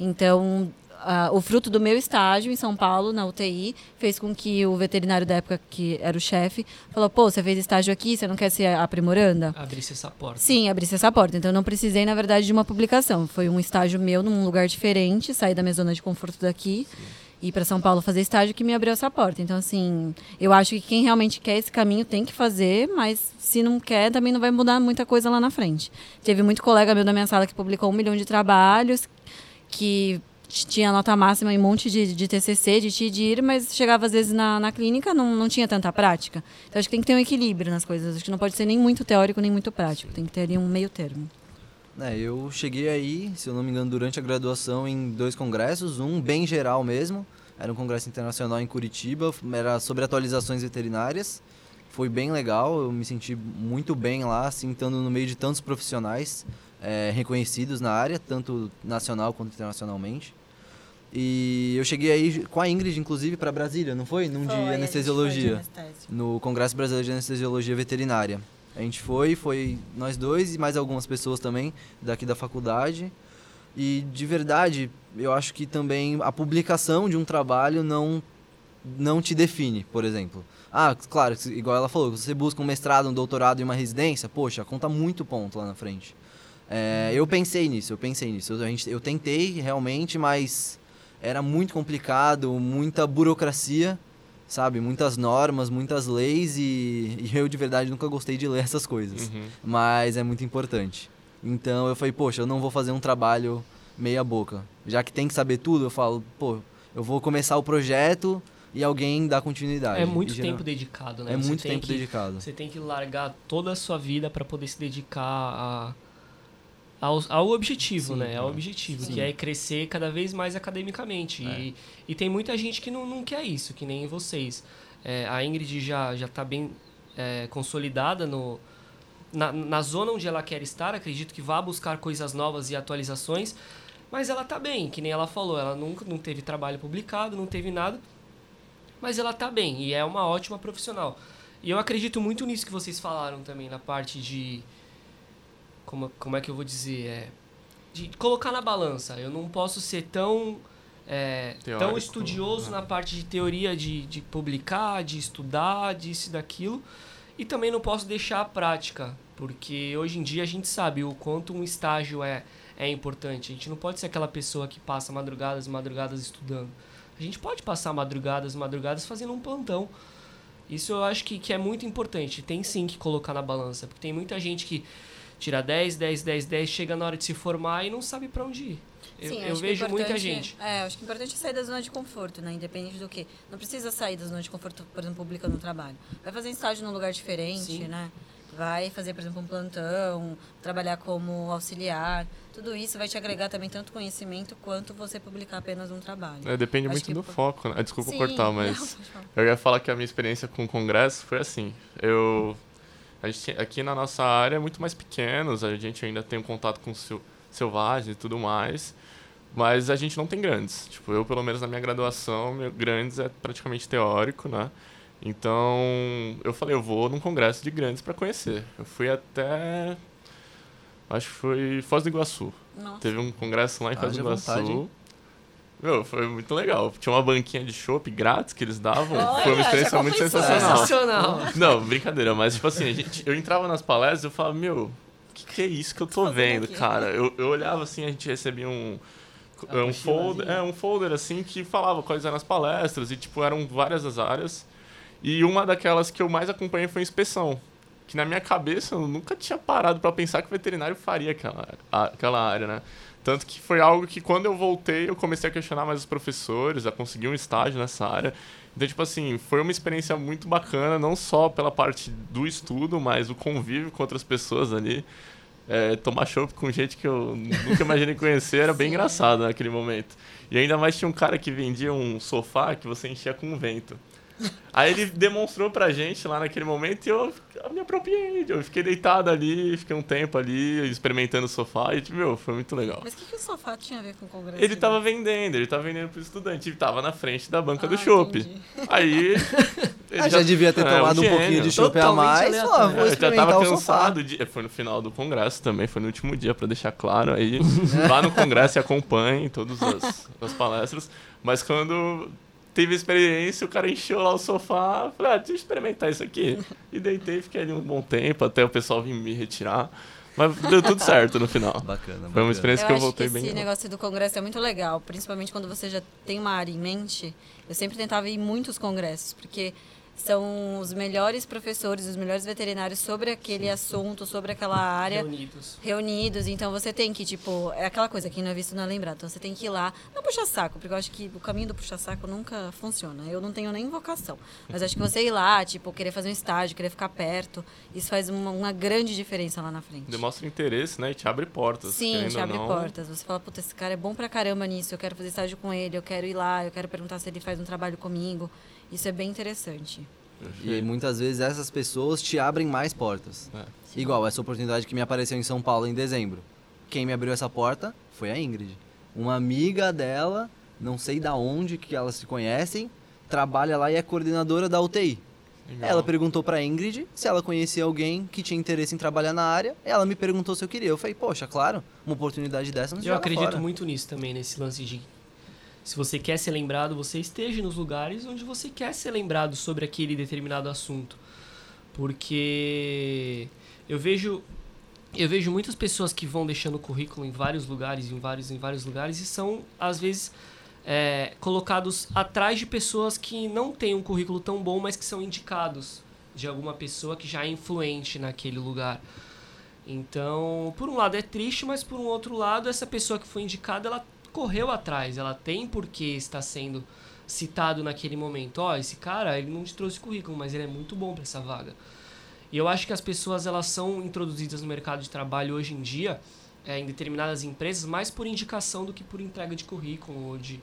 Então, ah, o fruto do meu estágio em São Paulo, na UTI, fez com que o veterinário da época, que era o chefe, falou: pô, você fez estágio aqui, você não quer ser aprimoranda? Abrisse essa porta. Sim, abrisse essa porta. Então, eu não precisei, na verdade, de uma publicação. Foi um estágio meu num lugar diferente, sair da minha zona de conforto daqui. Ir para São Paulo fazer estágio que me abriu essa porta. Então, assim, eu acho que quem realmente quer esse caminho tem que fazer, mas se não quer, também não vai mudar muita coisa lá na frente. Teve muito colega meu da minha sala que publicou um milhão de trabalhos, que tinha nota máxima em um monte de, de TCC, de TIDIR, mas chegava às vezes na, na clínica não, não tinha tanta prática. Então acho que tem que ter um equilíbrio nas coisas. Acho que não pode ser nem muito teórico nem muito prático. Tem que ter ali um meio termo. É, eu cheguei aí, se eu não me engano, durante a graduação em dois congressos, um bem geral mesmo, era um congresso internacional em Curitiba, era sobre atualizações veterinárias. Foi bem legal, eu me senti muito bem lá, assim, estando no meio de tantos profissionais é, reconhecidos na área, tanto nacional quanto internacionalmente. E eu cheguei aí com a Ingrid, inclusive, para Brasília, não foi? Num de anestesiologia no Congresso Brasileiro de Anestesiologia Veterinária. A gente foi, foi nós dois e mais algumas pessoas também daqui da faculdade. E de verdade, eu acho que também a publicação de um trabalho não não te define, por exemplo. Ah, claro, igual ela falou, você busca um mestrado, um doutorado e uma residência, poxa, conta muito ponto lá na frente. É, eu pensei nisso, eu pensei nisso. Eu, a gente, eu tentei realmente, mas era muito complicado, muita burocracia sabe? Muitas normas, muitas leis e, e eu de verdade nunca gostei de ler essas coisas. Uhum. Mas é muito importante. Então eu falei, poxa, eu não vou fazer um trabalho meia boca. Já que tem que saber tudo, eu falo, pô, eu vou começar o projeto e alguém dá continuidade. É muito geral- tempo dedicado, né? É Você muito tem tempo que- dedicado. Você tem que largar toda a sua vida para poder se dedicar a, ao, ao objetivo, Sim, né? Ao objetivo, Sim. que é crescer cada vez mais academicamente. É. E, e tem muita gente que não, não quer isso, que nem vocês. É, a Ingrid já já está bem é, consolidada no, na, na zona onde ela quer estar. Acredito que vá buscar coisas novas e atualizações. Mas ela tá bem, que nem ela falou. Ela nunca não teve trabalho publicado, não teve nada. Mas ela tá bem e é uma ótima profissional. E eu acredito muito nisso que vocês falaram também, na parte de. Como, como é que eu vou dizer? É, de colocar na balança. Eu não posso ser tão. é, tão estudioso né? na parte de teoria de, de publicar, de estudar, disso e daquilo. E também não posso deixar a prática, porque hoje em dia a gente sabe o quanto um estágio é, é importante. A gente não pode ser aquela pessoa que passa madrugadas e madrugadas estudando. A gente pode passar madrugadas e madrugadas fazendo um plantão. Isso eu acho que, que é muito importante. Tem sim que colocar na balança, porque tem muita gente que tira 10, 10, 10, 10, chega na hora de se formar e não sabe para onde ir. Eu, Sim, eu que vejo muita gente. É, acho que o importante é sair da zona de conforto, né? Independente do que. Não precisa sair da zona de conforto, por exemplo, publicando um trabalho. Vai fazer estágio num lugar diferente, Sim. né? vai fazer, por exemplo, um plantão, trabalhar como auxiliar. Tudo isso vai te agregar também tanto conhecimento quanto você publicar apenas um trabalho. É, depende Acho muito que do foco, né? Desculpa Sim, cortar, não, mas falar. eu ia falar que a minha experiência com o congresso foi assim. Eu a gente, aqui na nossa área é muito mais pequenos, a gente ainda tem um contato com selvagens e tudo mais, mas a gente não tem grandes. Tipo, eu pelo menos na minha graduação, meu grandes é praticamente teórico, né? Então, eu falei, eu vou num congresso de grandes para conhecer. Eu fui até acho que foi Foz do Iguaçu. Nossa. Teve um congresso lá em Foz do Haja Iguaçu. vontade? Meu, foi muito legal. Tinha uma banquinha de chopp grátis que eles davam. Olha, foi uma experiência muito sensacional. Sensacional. Não, brincadeira, mas tipo assim, a gente, eu entrava nas palestras e eu falava, meu, o que, que é isso que eu tô vendo, aqui? cara? Eu, eu olhava assim, a gente recebia um. A Um folder, é, um folder assim que falava quais eram as palestras e tipo eram várias as áreas. E uma daquelas que eu mais acompanhei foi inspeção. Que na minha cabeça eu nunca tinha parado pra pensar que o veterinário faria aquela, a- aquela área, né? Tanto que foi algo que quando eu voltei eu comecei a questionar mais os professores, a conseguir um estágio nessa área. Então, tipo assim, foi uma experiência muito bacana, não só pela parte do estudo, mas o convívio com outras pessoas ali. É, tomar chopp com gente que eu nunca imaginei conhecer era bem engraçado naquele momento. E ainda mais tinha um cara que vendia um sofá que você enchia com vento. Aí ele demonstrou pra gente lá naquele momento e eu, eu me apropriei. Eu fiquei deitado ali, fiquei um tempo ali experimentando o sofá e, tipo, meu, foi muito legal. Mas o que, que o sofá tinha a ver com o congresso? Ele tava vendendo, ele tava vendendo pro estudante, ele tava na frente da banca do Ah, chopp. entendi. Aí. ele Ah, já devia ter é, tomado um gênio. pouquinho de chopp a mais. Ó, É, vou eu já experimentar tava cansado. De... Foi no final do congresso também, foi no último dia, pra deixar claro. Aí vá no congresso e acompanhe todas as, as palestras. Mas quando teve a experiência, o cara encheu lá o sofá. Falei, ah, deixa eu experimentar isso aqui. E deitei, fiquei ali um bom tempo até o pessoal vir me retirar. Mas deu tudo certo no final. Bacana, bacana. Foi uma experiência Eu que eu voltei que bem. esse negócio do congresso é muito legal, principalmente quando você já tem uma área em mente. Eu sempre tentava ir em muitos congressos, porque são os melhores professores, os melhores veterinários sobre aquele assunto, sobre aquela área. Reunidos. Reunidos, então você tem que, tipo, é aquela coisa, quem não é visto não é lembrado. Então você tem que ir lá, não puxar saco, porque eu acho que o caminho do puxar saco nunca funciona. Eu não tenho nem vocação. Mas acho que você ir lá, tipo, querer fazer um estágio, querer ficar perto, isso faz uma, uma grande diferença lá na frente. Demonstra interesse, né? E te abre portas. Sim, te abre não. portas. Você fala, puta, esse cara é bom pra caramba nisso, eu quero fazer estágio com ele, eu quero ir lá, eu quero perguntar se ele faz um trabalho comigo. Isso é bem interessante. E muitas vezes essas pessoas te abrem mais portas. É. Igual essa oportunidade que me apareceu em São Paulo em dezembro. Quem me abriu essa porta foi a Ingrid. Uma amiga dela, não sei da onde que elas se conhecem, trabalha lá e é coordenadora da UTI. Legal. Ela perguntou pra Ingrid se ela conhecia alguém que tinha interesse em trabalhar na área. Ela me perguntou se eu queria. Eu falei, poxa, claro, uma oportunidade dessa não se Eu acredito fora. muito nisso também, nesse lance de. Se você quer ser lembrado, você esteja nos lugares onde você quer ser lembrado sobre aquele determinado assunto. Porque eu vejo. Eu vejo muitas pessoas que vão deixando currículo em vários lugares, em vários, em vários lugares, e são, às vezes, é, colocados atrás de pessoas que não têm um currículo tão bom, mas que são indicados de alguma pessoa que já é influente naquele lugar. Então, por um lado é triste, mas por um outro lado, essa pessoa que foi indicada, ela correu atrás, ela tem por que está sendo citado naquele momento. Ó, esse cara, ele não te trouxe currículo, mas ele é muito bom para essa vaga. E eu acho que as pessoas elas são introduzidas no mercado de trabalho hoje em dia, é, em determinadas empresas, mais por indicação do que por entrega de currículo ou de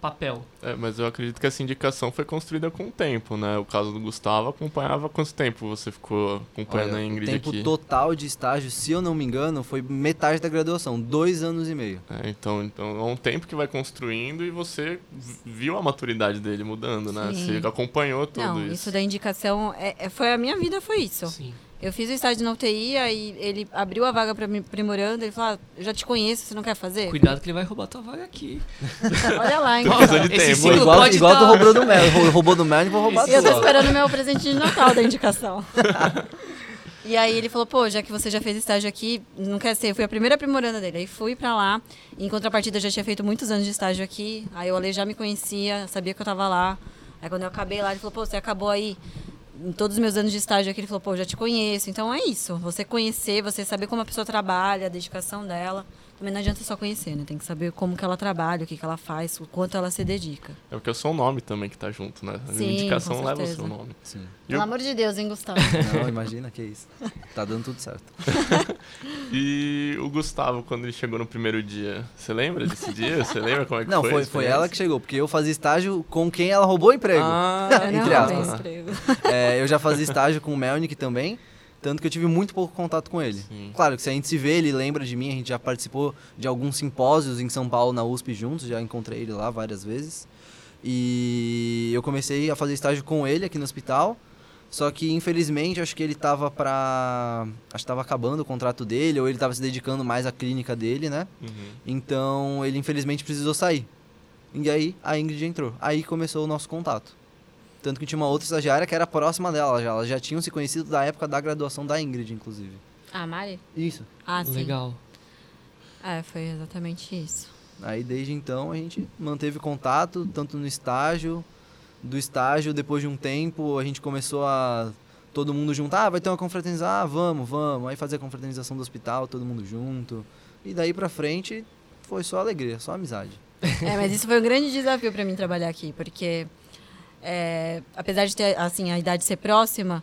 papel. É, mas eu acredito que essa indicação foi construída com o tempo, né? O caso do Gustavo acompanhava quanto tempo você ficou acompanhando Olha, a Ingrid o tempo aqui? total de estágio, se eu não me engano, foi metade da graduação, dois anos e meio. É, então, então é um tempo que vai construindo e você viu a maturidade dele mudando, né? Sim. Você acompanhou tudo Não, isso. isso da indicação, é, é- foi a minha vida, foi isso. Sim. Eu fiz o estágio na UTI, aí ele abriu a vaga pra mim, aprimorando, ele falou, ah, eu já te conheço, você não quer fazer? Cuidado que ele vai roubar tua vaga aqui. Olha lá, de Esse tempo. ciclo igual pode igual dar- tu roubou do Mel, rou- roubou do Mel e vou roubar E eu tô esperando o meu presente de Natal da indicação. e aí ele falou, pô, já que você já fez estágio aqui, não quer ser, eu fui a primeira aprimoranda dele. Aí fui pra lá, em contrapartida eu já tinha feito muitos anos de estágio aqui, aí o Ale já me conhecia, sabia que eu tava lá. Aí quando eu acabei lá, ele falou, pô, você acabou aí em todos os meus anos de estágio aqui, ele falou, pô, já te conheço. Então é isso, você conhecer, você saber como a pessoa trabalha, a dedicação dela, também não adianta só conhecer, né? Tem que saber como que ela trabalha, o que, que ela faz, o quanto ela se dedica. É porque é o seu nome também que tá junto, né? A Sim, indicação leva o seu nome. Sim. E Pelo o- amor de Deus, hein, Gustavo? Não, imagina que isso. Tá dando tudo certo. E o Gustavo, quando ele chegou no primeiro dia, você lembra desse dia? Você lembra como é que Não, foi? a foi, foi ela que chegou, porque eu fazia estágio com quem ela roubou o emprego. Ah, Eu não Entre aspas. emprego. É, eu já fazia estágio com o Melnick também, tanto que eu tive muito pouco contato com ele. Sim. Claro que se a gente se vê, ele lembra de mim, a gente já participou de alguns simpósios em São Paulo, na USP juntos, já encontrei ele lá várias vezes. E eu comecei a fazer estágio com ele aqui no hospital, só que infelizmente acho que ele tava pra. Acho que tava acabando o contrato dele, ou ele tava se dedicando mais à clínica dele, né? Uhum. Então ele infelizmente precisou sair. E aí a Ingrid entrou. Aí começou o nosso contato. Tanto que tinha uma outra estagiária que era próxima dela já. Elas já tinham se conhecido da época da graduação da Ingrid, inclusive. Ah, Mari? Isso. Ah, sim. Legal. É, foi exatamente isso. Aí desde então a gente manteve contato, tanto no estágio. Do estágio, depois de um tempo, a gente começou a. Todo mundo junto. Ah, vai ter uma confraternização. Ah, vamos, vamos. Aí fazer a confraternização do hospital, todo mundo junto. E daí pra frente foi só alegria, só amizade. É, mas isso foi um grande desafio para mim trabalhar aqui, porque é, apesar de ter assim a idade ser próxima,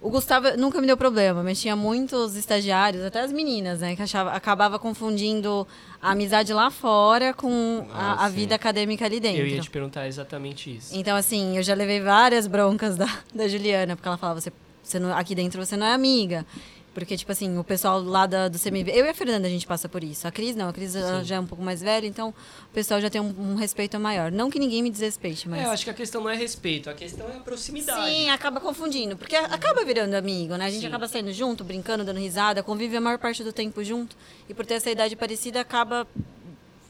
o Gustavo nunca me deu problema, mas tinha muitos estagiários, até as meninas, né, que achava, acabava confundindo a amizade lá fora com Ah, a, a sim. vida acadêmica ali dentro. Eu ia te perguntar exatamente isso. Então, assim, eu já levei várias broncas da, da Juliana, porque ela falava, você, você não, aqui dentro você não é amiga. Porque, tipo assim, o pessoal lá da, do CMV... Eu e a Fernanda, a gente passa por isso. A Cris não, a Cris já é um pouco mais velha, então o pessoal já tem um, um respeito maior. Não que ninguém me desrespeite, mas... É, eu acho que a questão não é respeito, a questão é a proximidade. Sim, acaba confundindo, porque acaba virando amigo, né? A gente Sim. acaba saindo junto, brincando, dando risada, convive a maior parte do tempo junto. E por ter essa idade parecida, acaba,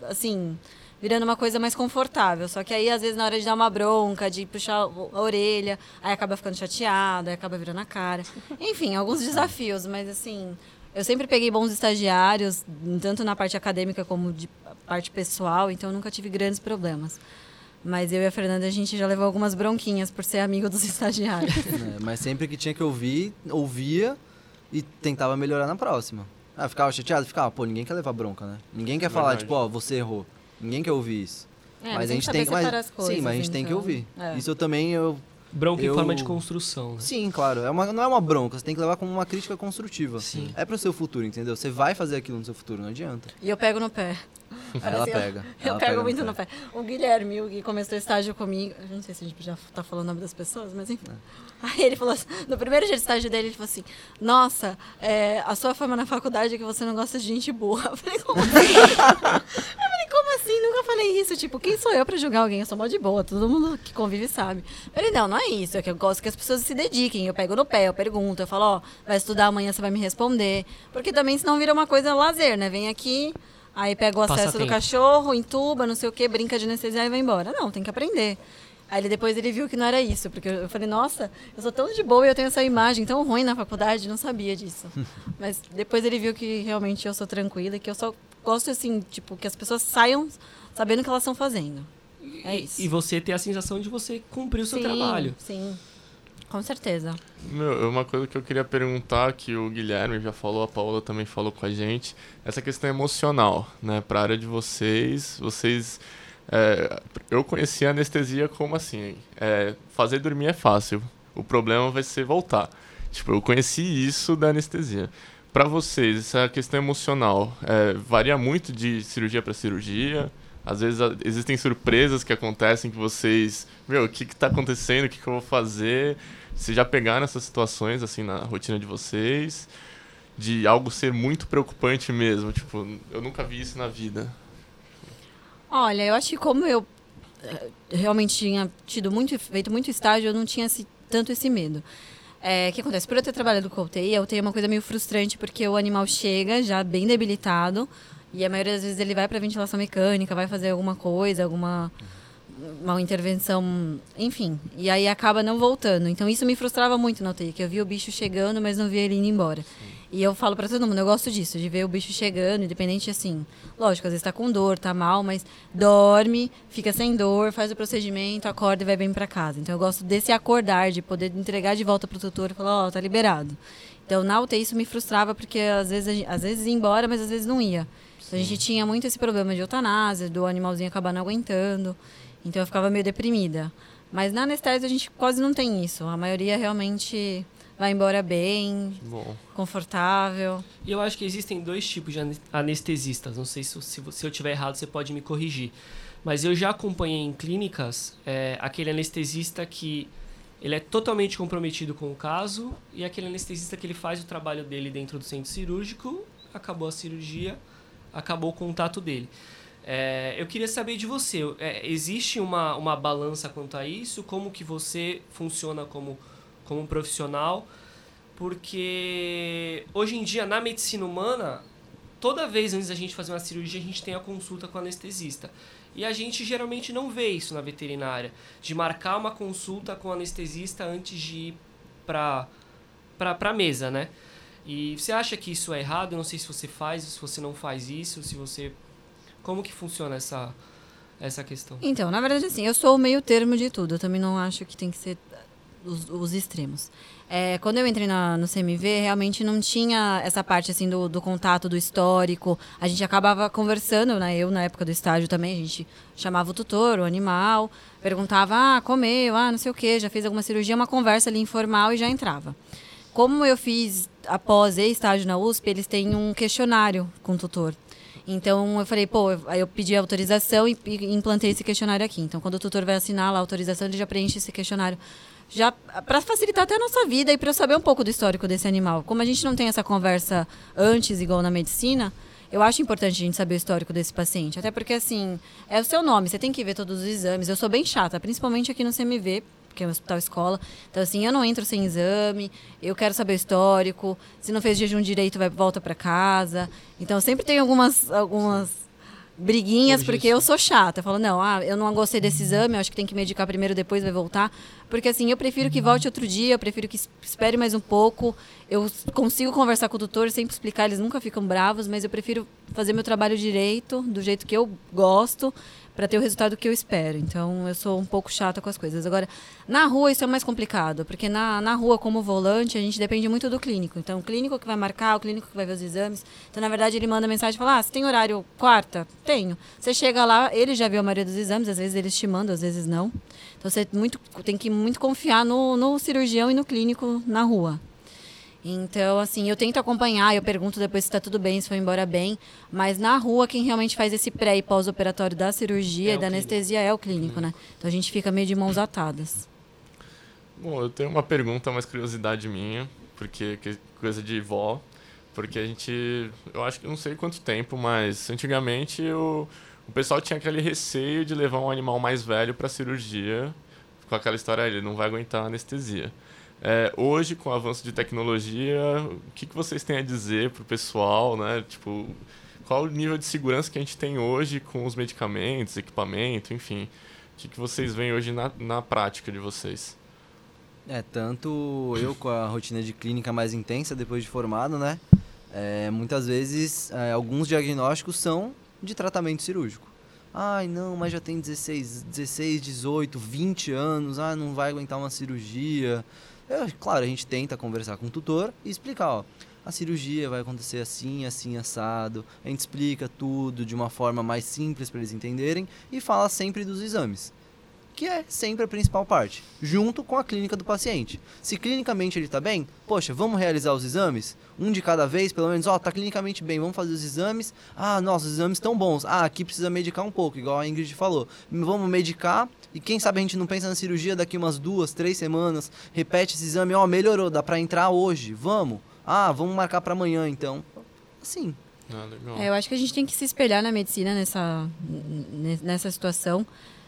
assim, virando uma coisa mais confortável. Só que aí, às vezes, na hora de dar uma bronca, de puxar a orelha, aí acaba ficando chateado, aí acaba virando a cara. Enfim, alguns desafios, mas assim. Eu sempre peguei bons estagiários, tanto na parte acadêmica como de parte pessoal, então eu nunca tive grandes problemas. Mas eu e a Fernanda, a gente já levou algumas bronquinhas por ser amigo dos estagiários. né? Mas sempre que tinha que ouvir, ouvia e tentava melhorar na próxima. Ah, ficava chateado? Ficava, pô, ninguém quer levar bronca, né? Ninguém quer falar, tipo, ó, você errou. Ninguém quer ouvir isso. É, mas a gente tem que. Mas, as coisas, sim, mas a gente tem que então. ouvir. É. Isso eu também, eu. Bronca Eu- em forma de construção. Né? Sim, claro. É uma, não é uma bronca, você tem que levar como uma crítica construtiva. Sim. É pro seu futuro, entendeu? Você vai fazer aquilo no seu futuro, não adianta. E eu pego no pé. Ela Assim, eu- pega. Eu, ela pego pega muito no pé. O Guilherme, o Gui começou estágio comigo. Eu não sei se a gente já tá falando o nome das pessoas, mas enfim. Aí ele falou assim, no primeiro dia de estágio dele, ele falou assim: Nossa, é, a sua fama na faculdade é que você não gosta de gente burra. Eu falei, como assim? assim? Nunca falei isso. Tipo, quem sou eu pra julgar alguém? Eu sou mó de boa, todo mundo que convive sabe. Falei, não, não é isso. É que eu gosto que as pessoas se dediquem. Eu pego no pé, eu pergunto, eu falo, ó, vai estudar amanhã, você vai me responder. Porque também senão vira uma coisa lazer, né? Vem aqui. Aí pega o acesso do cachorro, entuba, não sei o que, brinca de anestesiar e vai embora. Não, tem que aprender. Aí ele, depois ele viu que não era isso, porque eu eu falei, nossa, eu sou tão de boa e eu tenho essa imagem tão ruim na faculdade, não sabia disso. Mas depois ele viu que realmente eu sou tranquila e que eu só gosto assim, tipo, que as pessoas saiam sabendo o que elas estão fazendo. É isso. E você ter a sensação de você cumprir o seu sim, trabalho. Sim, com certeza. Meu, uma coisa que eu queria perguntar, que o Guilherme já falou, a Paola também falou com a gente, essa questão emocional, né? Pra área de vocês, vocês... é, eu conheci a anestesia como assim, é, fazer dormir é fácil, o problema vai ser voltar. Tipo, eu conheci isso da anestesia. Pra vocês, essa questão emocional, é, varia muito de cirurgia pra cirurgia? Às vezes a- existem surpresas que acontecem que vocês, meu, o que que tá acontecendo, o que que eu vou fazer? Vocês já pegaram essas situações, assim, na rotina de vocês? De algo ser muito preocupante mesmo, tipo, eu nunca vi isso na vida. Olha, eu acho que como eu eh, realmente tinha tido muito, feito muito estágio, eu não tinha esse- tanto esse medo. É, o que acontece? Por eu ter trabalhado com a UTI, a UTI é uma coisa meio frustrante, porque o animal chega já bem debilitado, e a maioria das vezes ele vai para ventilação mecânica, vai fazer alguma coisa, alguma uma intervenção, enfim, e aí acaba não voltando. Então isso me frustrava muito na UTI, que eu via o bicho chegando, mas não via ele indo embora. E eu falo pra todo mundo, eu gosto disso, de ver o bicho chegando, independente assim. Lógico, às vezes tá com dor, tá mal, mas dorme, fica sem dor, faz o procedimento, acorda e vai bem pra casa. Então eu gosto desse acordar, de poder entregar de volta pro tutor e falar, ó, tá liberado. Então na UTI isso me frustrava, porque às vezes, às vezes ia embora, mas às vezes não ia. Então, a gente tinha muito esse problema de eutanásia, do animalzinho acabar não aguentando. Então, eu ficava meio deprimida. Mas na anestésia a gente quase não tem isso. A maioria realmente vai embora bem, Bom, confortável. E eu acho que existem dois tipos de ane- anestesistas. Não sei se, se, se eu tiver errado, você pode me corrigir. Mas eu já acompanhei em clínicas é, aquele anestesista que ele é totalmente comprometido com o caso e aquele anestesista que ele faz o trabalho dele dentro do centro cirúrgico, acabou a cirurgia, acabou o contato dele. É, eu queria saber de você, é, existe uma, uma balança quanto a isso? Como que você funciona como, como profissional? Porque hoje em dia, na medicina humana, toda vez antes da gente fazer uma cirurgia, a gente tem a consulta com o anestesista. E a gente geralmente não vê isso na veterinária, de marcar uma consulta com o anestesista antes de ir para a mesa, né? E você acha que isso é errado? Eu não sei se você faz, se você não faz isso, se você... Como que funciona essa, essa questão? Então, na verdade, assim, eu sou o meio termo de tudo. Eu também não acho que tem que ser os, os extremos. É, quando eu entrei na- no CMV, realmente não tinha essa parte assim do, do contato, do histórico. A gente acabava conversando, né? Eu, na época do estágio também, a gente chamava o tutor, o animal, perguntava, ah, comeu, ah, não sei o quê, já fez alguma cirurgia, uma conversa ali informal e já entrava. Como eu fiz após estágio na USP, eles têm um questionário com o tutor. Então eu falei, pô, aí eu pedi autorização e, e implantei esse questionário aqui. Então quando o tutor vai assinar lá a autorização, ele já preenche esse questionário. Já para facilitar até a nossa vida e para eu saber um pouco do histórico desse animal. Como a gente não tem essa conversa antes igual na medicina, eu acho importante a gente saber o histórico desse paciente. Até porque assim, é o seu nome, você tem que ver todos os exames. Eu sou bem chata, principalmente aqui no CMV, porque é um hospital escola. Então, assim, eu não entro sem exame, eu quero saber o histórico. Se não fez jejum direito, vai volta para casa. Então, sempre tem algumas, algumas briguinhas, porque eu sou chata. Eu falo, não, ah, eu não gostei desse exame, eu acho que tem que medicar primeiro, depois vai voltar. Porque, assim, eu prefiro que volte outro dia, eu prefiro que es- espere mais um pouco. Eu consigo conversar com o doutor, sempre explicar, eles nunca ficam bravos, mas eu prefiro fazer meu trabalho direito, do jeito que eu gosto, para ter o resultado que eu espero. Então, eu sou um pouco chata com as coisas. Agora, na rua isso é mais complicado, porque na, na rua, como volante, a gente depende muito do clínico. Então, o clínico que vai marcar, o clínico que vai ver os exames. Então, na verdade, ele manda mensagem e fala: Ah, você tem horário quarta? Tenho. Você chega lá, ele já viu a maioria dos exames, às vezes eles te mandam, às vezes não. Então, você muito, tem que muito confiar no, no cirurgião e no clínico na rua. Então, assim, eu tento acompanhar, eu pergunto depois se está tudo bem, se foi embora bem. Mas na rua, quem realmente faz esse pré e pós-operatório da cirurgia É e da clínico. anestesia é o clínico, né? Então a gente fica meio de mãos atadas. Bom, eu tenho uma pergunta, mais curiosidade minha, porque que- coisa de vó, porque a gente, eu acho que não sei quanto tempo, mas antigamente o, o pessoal tinha aquele receio de levar um animal mais velho para cirurgia, com aquela história, "Ah, ele não vai aguentar a anestesia. É, hoje, com o avanço de tecnologia, o que, que vocês têm a dizer pro pessoal, né? Tipo, qual o nível de segurança que a gente tem hoje com os medicamentos, equipamento, enfim. O que, que vocês veem hoje na, na prática de vocês? É, tanto eu com a rotina de clínica mais intensa depois de formado, né? É, muitas vezes, é, alguns diagnósticos são de tratamento cirúrgico. Ai, não, mas já tem 16, 16, 18, 20 anos, ah, não vai aguentar uma cirurgia. É, claro, a gente tenta conversar com o tutor e explicar, ó, a cirurgia vai acontecer assim, assim, assado. A gente explica tudo de uma forma mais simples para eles entenderem e fala sempre dos exames que é sempre a principal parte, junto com a clínica do paciente. Se clinicamente ele está bem, poxa, vamos realizar os exames? Um de cada vez, pelo menos, ó, tá clinicamente bem, vamos fazer os exames. Ah, nossa, os exames estão bons. Ah, aqui precisa medicar um pouco, igual a Ingrid falou. Vamos medicar e quem sabe a gente não pensa na cirurgia daqui umas duas, três semanas, repete esse exame, ó, melhorou, dá para entrar hoje, vamos. Ah, vamos marcar para amanhã então. Assim, Ah. É, eu acho que a gente tem que se espelhar na medicina nessa, nessa situação.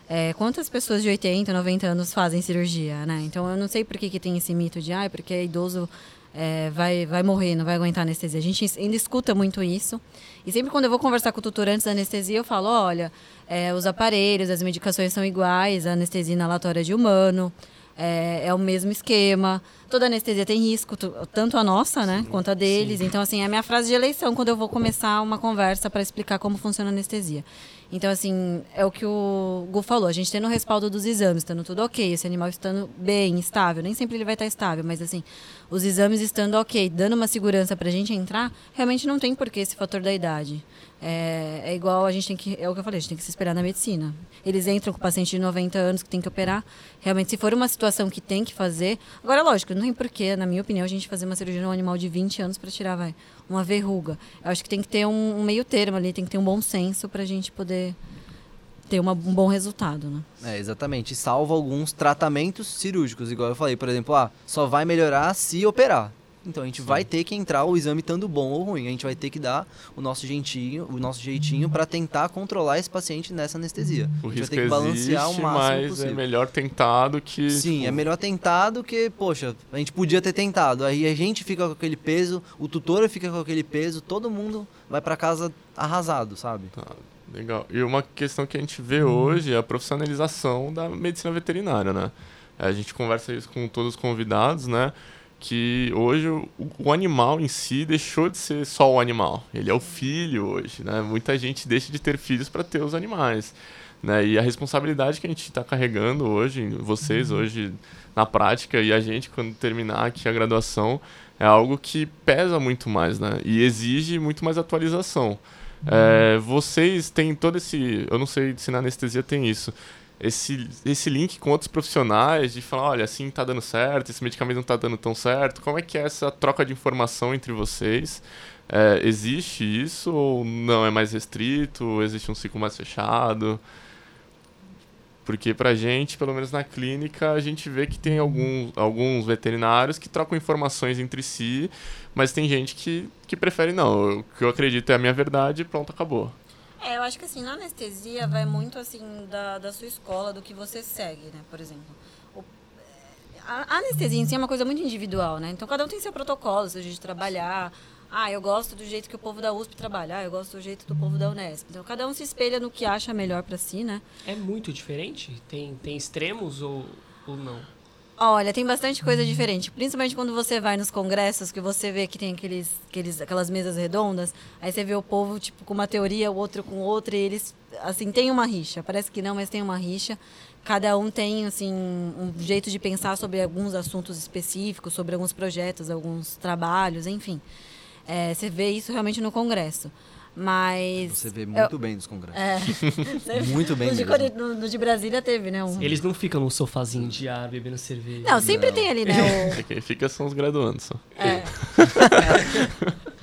É, quantas pessoas de 80, 90 anos fazem cirurgia, né? Então eu não sei por que, que tem esse mito de ah, porque idoso é, vai, vai morrer, não vai aguentar anestesia. A gente ainda escuta muito isso. E sempre quando eu vou conversar com o tutor antes da anestesia, eu falo, olha, é, os aparelhos, as medicações são iguais, a anestesia inalatória de humano, é, é o mesmo esquema. Toda anestesia tem risco, tanto a nossa, né, quanto a deles. Então, assim, é a minha frase de eleição quando eu vou começar uma conversa para explicar como funciona a anestesia. Então, assim, é o que o Gu falou. A gente tendo o respaldo dos exames, estando tudo ok, esse animal estando bem, estável. Nem sempre ele vai estar estável, mas, assim, os exames estando ok, dando uma segurança para a gente entrar, realmente não tem por que esse fator da idade. É, é igual a gente tem que. É o que eu falei, a gente tem que se esperar na medicina. Eles entram com paciente de 90 anos que tem que operar. Realmente, se for uma situação que tem que fazer. Agora, lógico, não tem porquê, na minha opinião, a gente fazer uma cirurgia num animal de 20 anos para tirar, vai, uma verruga. Eu acho que tem que ter um, um meio termo ali, tem que ter um bom senso para a gente poder ter uma- um bom resultado, né? É, exatamente. Salva alguns tratamentos cirúrgicos, igual eu falei, por exemplo, ah, só vai melhorar se operar. Então a gente vai ter que entrar o exame estando bom ou ruim. A gente vai ter que dar o nosso jeitinho, o nosso jeitinho para tentar controlar esse paciente nessa anestesia. O a gente vai ter que balancear existe, o máximo mas possível. é melhor tentar do que... Sim, tipo, é melhor tentar do que, poxa, a gente podia ter tentado. Aí a gente fica com aquele peso, o tutor fica com aquele peso, todo mundo vai para casa arrasado, sabe? Tá, legal. E uma questão que a gente vê hoje é a profissionalização da medicina veterinária, né? A gente conversa isso com todos os convidados, né? Que hoje o, o animal em si deixou de ser só o animal. Ele é o filho hoje, né? Muita gente deixa de ter filhos para ter os animais. Né? E a responsabilidade que a gente está carregando hoje, vocês hoje na prática e a gente quando terminar aqui a graduação, é algo que pesa muito mais, né? E exige muito mais atualização. É, vocês têm todo esse. Eu não sei se na anestesia tem isso. Esse, esse link com outros profissionais de falar, olha, assim tá dando certo, esse medicamento não tá dando tão certo. Como é que é essa troca de informação entre vocês? É, existe isso ou não é mais restrito? Existe um ciclo mais fechado? Porque pra gente, pelo menos na clínica, a gente vê que tem alguns, alguns veterinários que trocam informações entre si, mas tem gente que, que prefere não. O que eu acredito é a minha verdade e pronto, acabou. É, eu acho que assim, na anestesia vai muito assim da, da sua escola, do que você segue, né? Por exemplo. O- a, a anestesia em si é uma coisa muito individual, né? Então cada um tem seu protocolo, seu jeito de trabalhar. Ah, eu gosto do jeito que o povo da USP trabalha, ah, eu gosto do jeito do povo da Unesp. Então cada um se espelha no que acha melhor para si, né? É muito diferente? Tem, tem extremos ou, ou não? Olha, tem bastante coisa diferente. Principalmente quando você vai nos congressos, que você vê que tem aqueles, aqueles, aquelas mesas redondas, aí você vê o povo, tipo, com uma teoria, o outro com outra, e eles, assim, tem uma rixa. Parece que não, mas tem uma rixa. Cada um tem, assim, um jeito de pensar sobre alguns assuntos específicos, sobre alguns projetos, alguns trabalhos, enfim. É, você vê isso realmente no congresso. Mas... Você vê eu- muito bem nos congressos. É, Muito bem no de, mesmo. Cori- no- no de Brasília teve, né? Um... Eles não ficam num sofazinho de ar bebendo cerveja. Não, sempre tem ali, né? o- É quem fica são os graduandos só. É.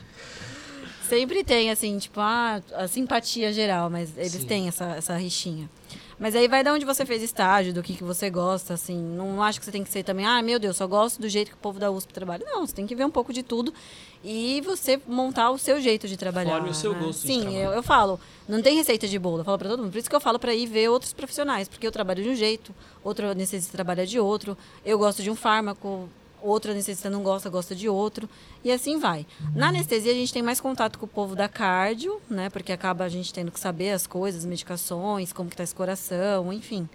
Sempre tem, assim, tipo, ah, a simpatia geral, mas eles Sim. têm essa, essa rixinha. Mas aí vai de onde você fez estágio, do que, que você gosta, assim. Não acho que você tem que ser também, ah, meu Deus, só gosto do jeito que o povo da USP trabalha. Não, você tem que ver um pouco de tudo e você montar o seu jeito de trabalhar. Forme o seu né? gosto Sim, eu, eu falo, não tem receita de bolo, eu falo pra todo mundo. Por isso que eu falo pra ir ver outros profissionais, porque eu trabalho de um jeito, outro anestesista trabalha de outro, eu gosto de um fármaco, outro anestesista não gosta, gosta de outro, e assim vai. Na anestesia, a gente tem mais contato com o povo da cardio, né? Porque acaba a gente tendo que saber as coisas, medicações, como que tá esse coração, enfim.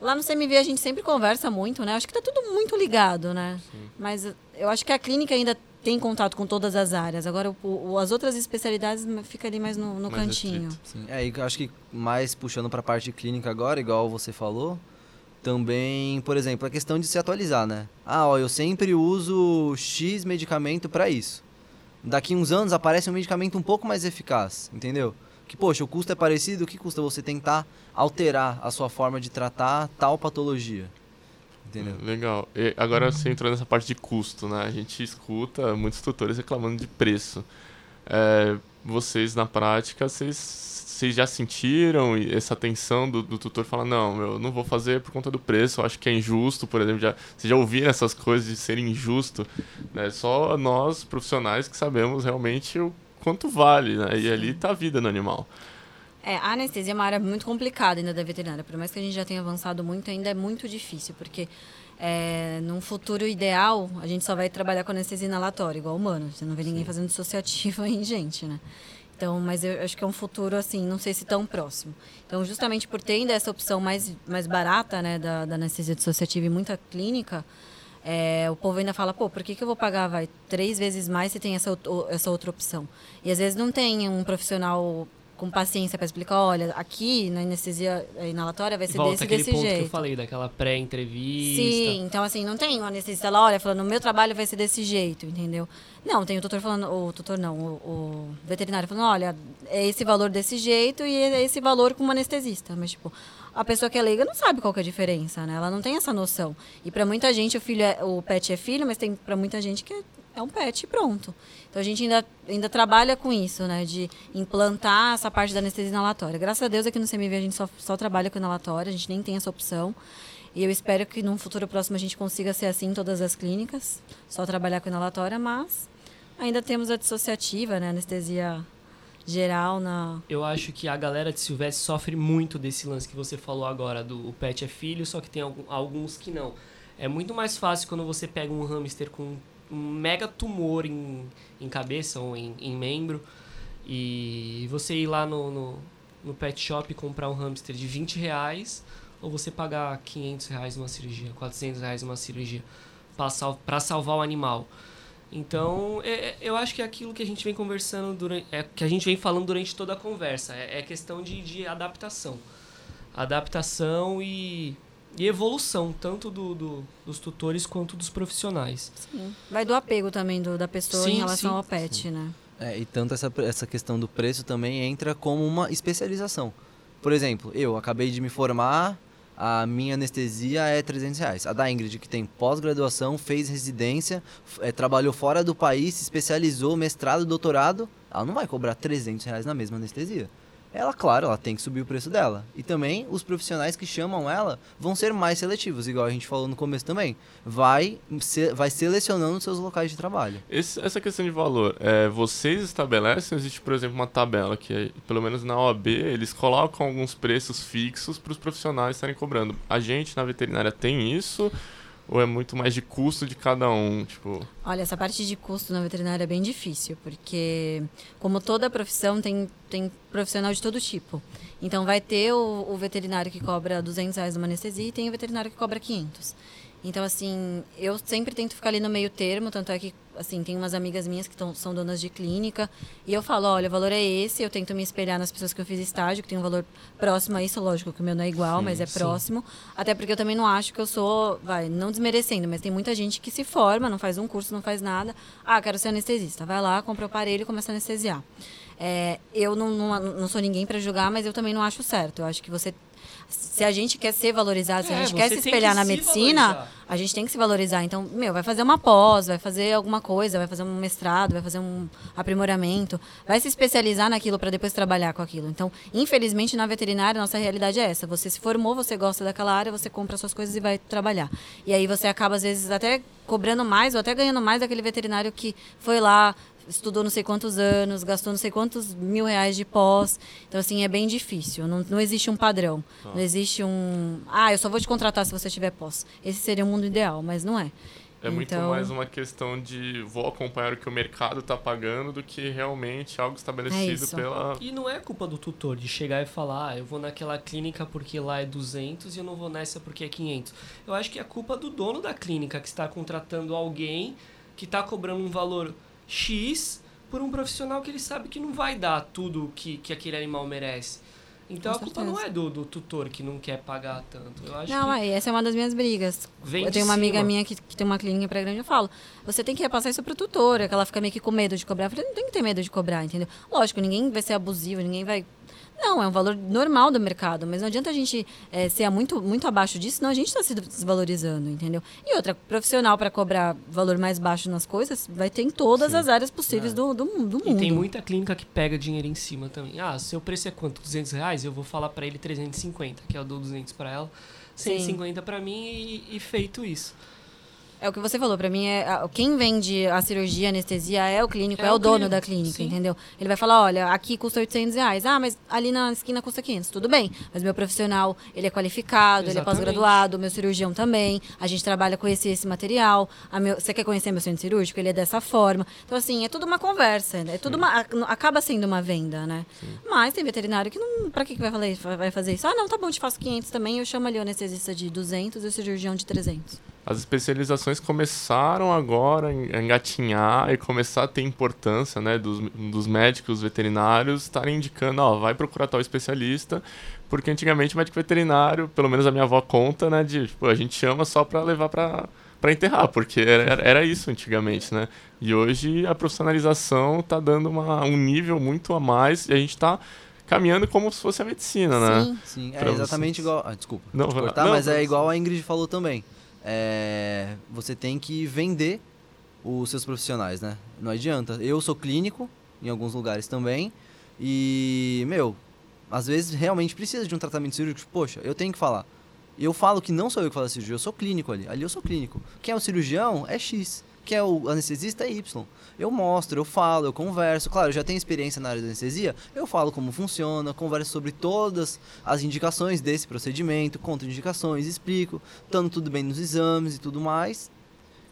Lá no CMV a gente sempre conversa muito, né? Acho que tá tudo muito ligado, né? Mas eu acho que a clínica ainda tem contato com todas as áreas. Agora, o, as outras especialidades fica ali mais no, no Mais cantinho. restrito. Sim, é, e eu acho que mais puxando para a parte clínica agora, igual você falou, também, por exemplo, a questão de se atualizar, né? Ah, ó, eu sempre uso X medicamento para isso. Daqui uns anos aparece um medicamento um pouco mais eficaz, entendeu? Que, poxa, o custo é parecido, o que custa você tentar alterar a sua forma de tratar tal patologia? Entendeu? Legal. E agora você entrou nessa parte de custo, né? A gente escuta muitos tutores reclamando de preço. É, vocês, na prática, vocês, vocês já sentiram essa tensão do, do tutor falar, não, eu não vou fazer por conta do preço, eu acho que é injusto, por exemplo. Já, vocês já ouviram essas coisas de ser injusto? Né? Só nós, profissionais, que sabemos realmente o quanto vale, né? E ali tá a vida no animal. É, a anestesia é uma área muito complicada ainda da veterinária. Por mais que a gente já tenha avançado muito, ainda é muito difícil, porque é, num futuro ideal, a gente só vai trabalhar com anestesia inalatória, igual humano. Você não vê ninguém fazendo dissociativo em gente, né? Então, mas eu acho que é um futuro, assim, não sei se tão próximo. Então, justamente por ter ainda essa opção mais, mais barata, né, da, da anestesia dissociativa e muita clínica, é, o povo ainda fala, pô, por que, que eu vou pagar vai, três vezes mais se tem essa, essa outra opção? E às vezes não tem um profissional com paciência para explicar, olha, aqui na anestesia inalatória vai ser Volta desse desse ponto jeito. que eu falei, daquela pré-entrevista. Sim, então assim, não tem um anestesista lá, olha, falando, o meu trabalho vai ser desse jeito, entendeu? Não, tem o tutor falando, o tutor não, o, o veterinário falando, olha, é esse valor desse jeito e é esse valor com um anestesista. Mas, tipo, a pessoa que é leiga não sabe qual que é a diferença, né? Ela não tem essa noção. E para muita gente o filho é, o pet é filho, mas tem para muita gente que é, é um pet pronto. Então a gente ainda, ainda trabalha com isso, né? De implantar essa parte da anestesia inalatória. Graças a Deus aqui no CMV a gente só, só trabalha com inalatória, a gente nem tem essa opção. E eu espero que num futuro próximo a gente consiga ser assim em todas as clínicas, só trabalhar com inalatória, mas ainda temos a dissociativa, né? Anestesia geral na. Eu acho que a galera de Silvestre sofre muito desse lance que você falou agora, do o pet é filho, só que tem alguns que não. É muito mais fácil quando você pega um hamster com mega tumor em, em cabeça ou em, em membro e você ir lá no, no, no, pet shop e comprar um hamster de 20 reais ou você pagar 500 reais numa cirurgia, 400 reais numa cirurgia para salvar o animal. Então, é, é, eu acho que é aquilo que a gente vem conversando durante. É, que a gente vem falando durante toda a conversa. É, é questão de, de adaptação. Adaptação e, e evolução, tanto do, do, dos tutores quanto dos profissionais. Sim. Vai do apego também do, da pessoa sim, em relação sim, ao pet, sim. né? É, e tanto essa, essa questão do preço também entra como uma especialização. Por exemplo, eu acabei de me formar a minha anestesia é 300 reais. A da Ingrid, que tem pós-graduação, fez residência, é, trabalhou fora do país, se especializou, mestrado, doutorado, ela não vai cobrar 300 reais na mesma anestesia ela, claro, ela tem que subir o preço dela. E também os profissionais que chamam ela vão ser mais seletivos, igual a gente falou no começo também. Vai, se, vai selecionando seus locais de trabalho. Esse, essa questão de valor, é, vocês estabelecem, existe, por exemplo, uma tabela que, pelo menos na OAB, eles colocam alguns preços fixos para os profissionais estarem cobrando. A gente na veterinária tem isso ou é muito mais de custo de cada um, tipo... Olha, essa parte de custo na veterinária é bem difícil, porque como toda profissão tem, tem profissional de todo tipo. Então vai ter o, o veterinário que cobra 200 reais uma anestesia e tem o veterinário que cobra 500. Então, assim, eu sempre tento ficar ali no meio termo, tanto é que, assim, tem umas amigas minhas que tão, são donas de clínica, e eu falo, olha, o valor é esse, eu tento me espelhar nas pessoas que eu fiz estágio, que tem um valor próximo a isso, lógico que o meu não é igual, sim, mas é sim. próximo, até porque eu também não acho que eu sou, vai, não desmerecendo, mas tem muita gente que se forma, não faz um curso, não faz nada, ah, quero ser anestesista, vai lá, compra o aparelho e começa a anestesiar. É, eu não, não, não sou ninguém para julgar, mas eu também não acho certo. Eu acho que você se a gente quer ser valorizado, se é, a gente quer se espelhar na medicina, valorizar. a gente tem que se valorizar. Então, meu, vai fazer uma pós, vai fazer alguma coisa, vai fazer um mestrado, vai fazer um aprimoramento, vai se especializar naquilo para depois trabalhar com aquilo. Então, infelizmente, na veterinária, nossa realidade é essa. Você se formou, você gosta daquela área, você compra suas coisas e vai trabalhar. E aí você acaba, às vezes, até cobrando mais ou até ganhando mais daquele veterinário que foi lá, estudou não sei quantos anos, gastou não sei quantos mil reais de pós. Então, assim, é bem difícil. Não, não existe um padrão. Ah. Não existe um. Ah, eu só vou te contratar se você tiver pós. Esse seria o mundo ideal, mas não é. É muito então... mais uma questão de vou acompanhar o que o mercado está pagando do que realmente algo estabelecido é pela. E não é culpa do tutor de chegar e falar, ah, eu vou naquela clínica porque lá é 200 e eu não vou nessa porque é 500. Eu acho que é culpa do dono da clínica que está contratando alguém que está cobrando um valor X por um profissional que ele sabe que não vai dar tudo que, que aquele animal merece. Então Com a culpa certeza. não é do, do tutor que não quer pagar tanto. Eu acho não, é, essa é uma das minhas brigas. eu tenho uma amiga minha que, que tem uma clínica para grande, eu falo, você tem que repassar isso pro tutor, é que ela fica meio que com medo de cobrar. Eu falei, não tem que ter medo de cobrar, entendeu? Lógico, ninguém vai ser abusivo, ninguém vai não, é um valor normal do mercado, mas não adianta a gente é, ser muito, muito abaixo disso, senão a gente está se desvalorizando, entendeu? E outra, profissional para cobrar valor mais baixo nas coisas, vai ter em todas Sim. as áreas possíveis é. do, do, do, mundo. E tem muita clínica que pega dinheiro em cima também. Ah, seu preço é quanto? 200 reais? Eu vou falar para ele 350, que é o do 200 para ela, 150 para mim e, e feito isso. É o que você falou, para mim é quem vende a cirurgia, a anestesia é o clínico, é, é o, o dono clínico, da clínica, sim. entendeu? Ele vai falar, olha, aqui custa 800 reais, ah, mas ali na esquina custa 500, tudo bem. Mas meu profissional, ele é qualificado, Exatamente. ele é pós-graduado, meu cirurgião também, a gente trabalha com esse esse material, meu, você quer conhecer meu centro cirúrgico? Ele é dessa forma. Então, assim, é tudo uma conversa, é tudo uma, acaba sendo uma venda, né? Sim. Mas tem veterinário que não, pra que, vai, fazer, vai fazer isso? Ah, não, tá bom, te faço 500 também, eu chamo ali o anestesista de 200 e o cirurgião de 300. As especializações começaram agora a engatinhar e começar a ter importância, né, dos, dos médicos veterinários estarem indicando, ó, vai procurar tal especialista, porque antigamente o médico veterinário, pelo menos a minha avó conta, né, de, tipo, a gente chama só para levar para para enterrar, porque era, era isso antigamente, né? E hoje a profissionalização está dando uma, um nível muito a mais e a gente está caminhando como se fosse a medicina, né? Sim. Sim, é exatamente vocês. igual. Ah, desculpa. Não, cortar, Não, mas vai é igual a Ingrid falou também. É, você tem que vender os seus profissionais, né? Não adianta. Eu sou clínico, em alguns lugares também, e, meu, às vezes realmente precisa de um tratamento cirúrgico. Poxa, eu tenho que falar. Eu falo que não sou eu que faço cirurgia, eu sou clínico ali. Ali eu sou clínico. Quem é o cirurgião é X. Quem é o anestesista é Y. Eu mostro, eu falo, eu converso. Claro, eu já tenho experiência na área da anestesia, eu falo como funciona, converso sobre todas as indicações desse procedimento, contraindicações, explico, estando tudo bem nos exames e tudo mais.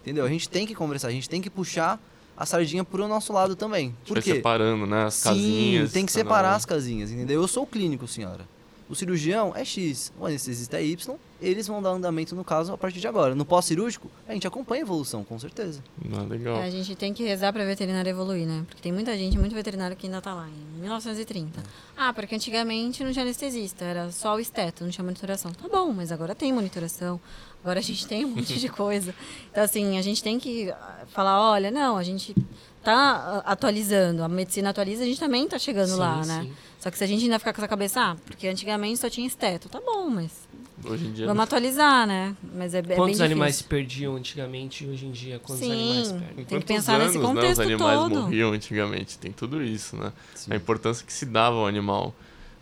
Entendeu? A gente tem que conversar, a gente tem que puxar a sardinha pro nosso lado também. Por quê? separando, né, as Sim, casinhas. tem que separar as casinhas, entendeu? Eu sou o clínico, senhora. O cirurgião é X, o anestesista é Y, eles vão dar andamento no caso a partir de agora. No pós-cirúrgico, a gente acompanha a evolução, com certeza. Ah, legal. É, a gente tem que rezar pra veterinária evoluir, né? Porque tem muita gente, muito veterinário que ainda tá lá, em 1930. Ah, porque antigamente não tinha anestesista, era só o esteto, não tinha monitoração. Tá bom, mas agora tem monitoração. Agora a gente tem um monte de coisa. Então, assim, a gente tem que ah, falar, olha, não, a gente tá ah, atualizando, a medicina atualiza, a gente também tá chegando Sim, lá, né? sim. Só que se a gente ainda ficar com essa cabeça, ah, porque antigamente só tinha esteto, tá bom, mas Hoje em dia vamos atualizar, né? Mas é, é bem Quantos animais se perdiam antigamente e hoje em dia? Quantos Sim. animais Em perdem? Tem que quantos pensar nesse anos, né, contexto os animais todo. morriam antigamente. Tem tudo isso, né? Sim. A importância que se dava ao animal.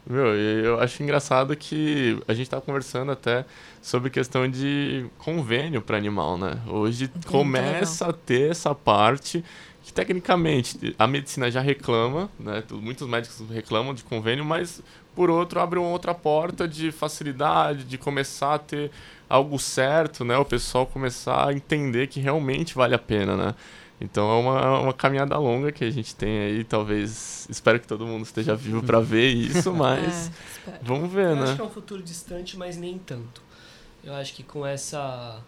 Meu, eu acho engraçado que a gente estava conversando até sobre questão de convênio para animal, né? Hoje começa a ter essa parte que tecnicamente a medicina já reclama, né? Muitos médicos reclamam de convênio, mas por outro abre uma outra porta de facilidade, de começar a ter algo certo, né? O pessoal começar a entender que realmente vale a pena, né? Então é uma, uma caminhada longa que a gente tem aí, talvez. Espero que todo mundo esteja vivo para ver isso, mas É, vamos ver, Eu acho né? que é um futuro distante, mas nem tanto. Eu acho que com essa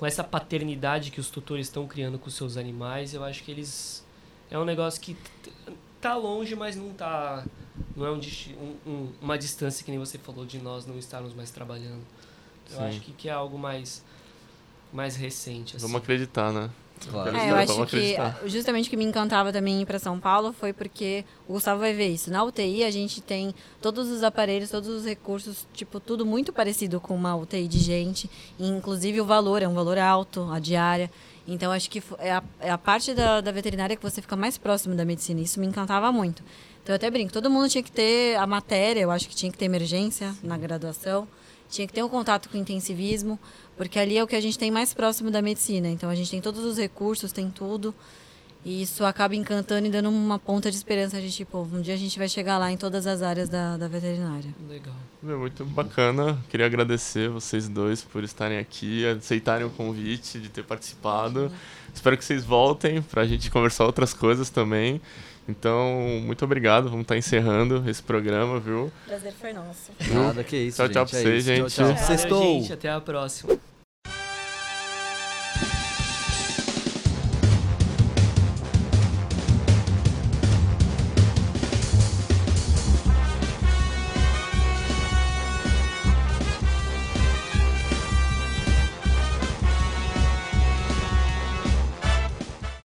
com essa paternidade que os tutores estão criando com seus animais, eu acho que eles é um negócio que tá longe, mas não tá não é um- um- uma distância que nem você falou de nós não estarmos mais trabalhando. Eu Sim. acho que, que é algo mais mais recente. Assim. Vamos acreditar, né? Claro. É, eu acho que justamente o que me encantava também ir para São Paulo foi porque o Gustavo vai ver isso. Na UTI a gente tem todos os aparelhos, todos os recursos, tipo, tudo muito parecido com uma UTI de gente. E, inclusive o valor é um valor alto, a diária. Então acho que é a, é a parte da, da veterinária que você fica mais próximo da medicina. Isso me encantava muito. Então eu até brinco, todo mundo tinha que ter a matéria, eu acho que tinha que ter emergência na graduação. Tinha que ter um contato com o intensivismo, porque ali é o que a gente tem mais próximo da medicina. Então a gente tem todos os recursos, tem tudo. E isso acaba encantando e dando uma ponta de esperança de tipo, um dia a gente vai chegar lá em todas as áreas da, da veterinária. Legal. Muito bacana. Queria agradecer vocês dois por estarem aqui, aceitarem o convite, de ter participado. Espero que vocês voltem para a gente conversar outras coisas também. Então, muito obrigado. Vamos estar encerrando esse programa, viu? Prazer foi nosso. Nada, que isso, Tchau, gente. tchau pra é vocês, gente. Tchau, tchau. Valeu, Sextou. gente. Até a próxima.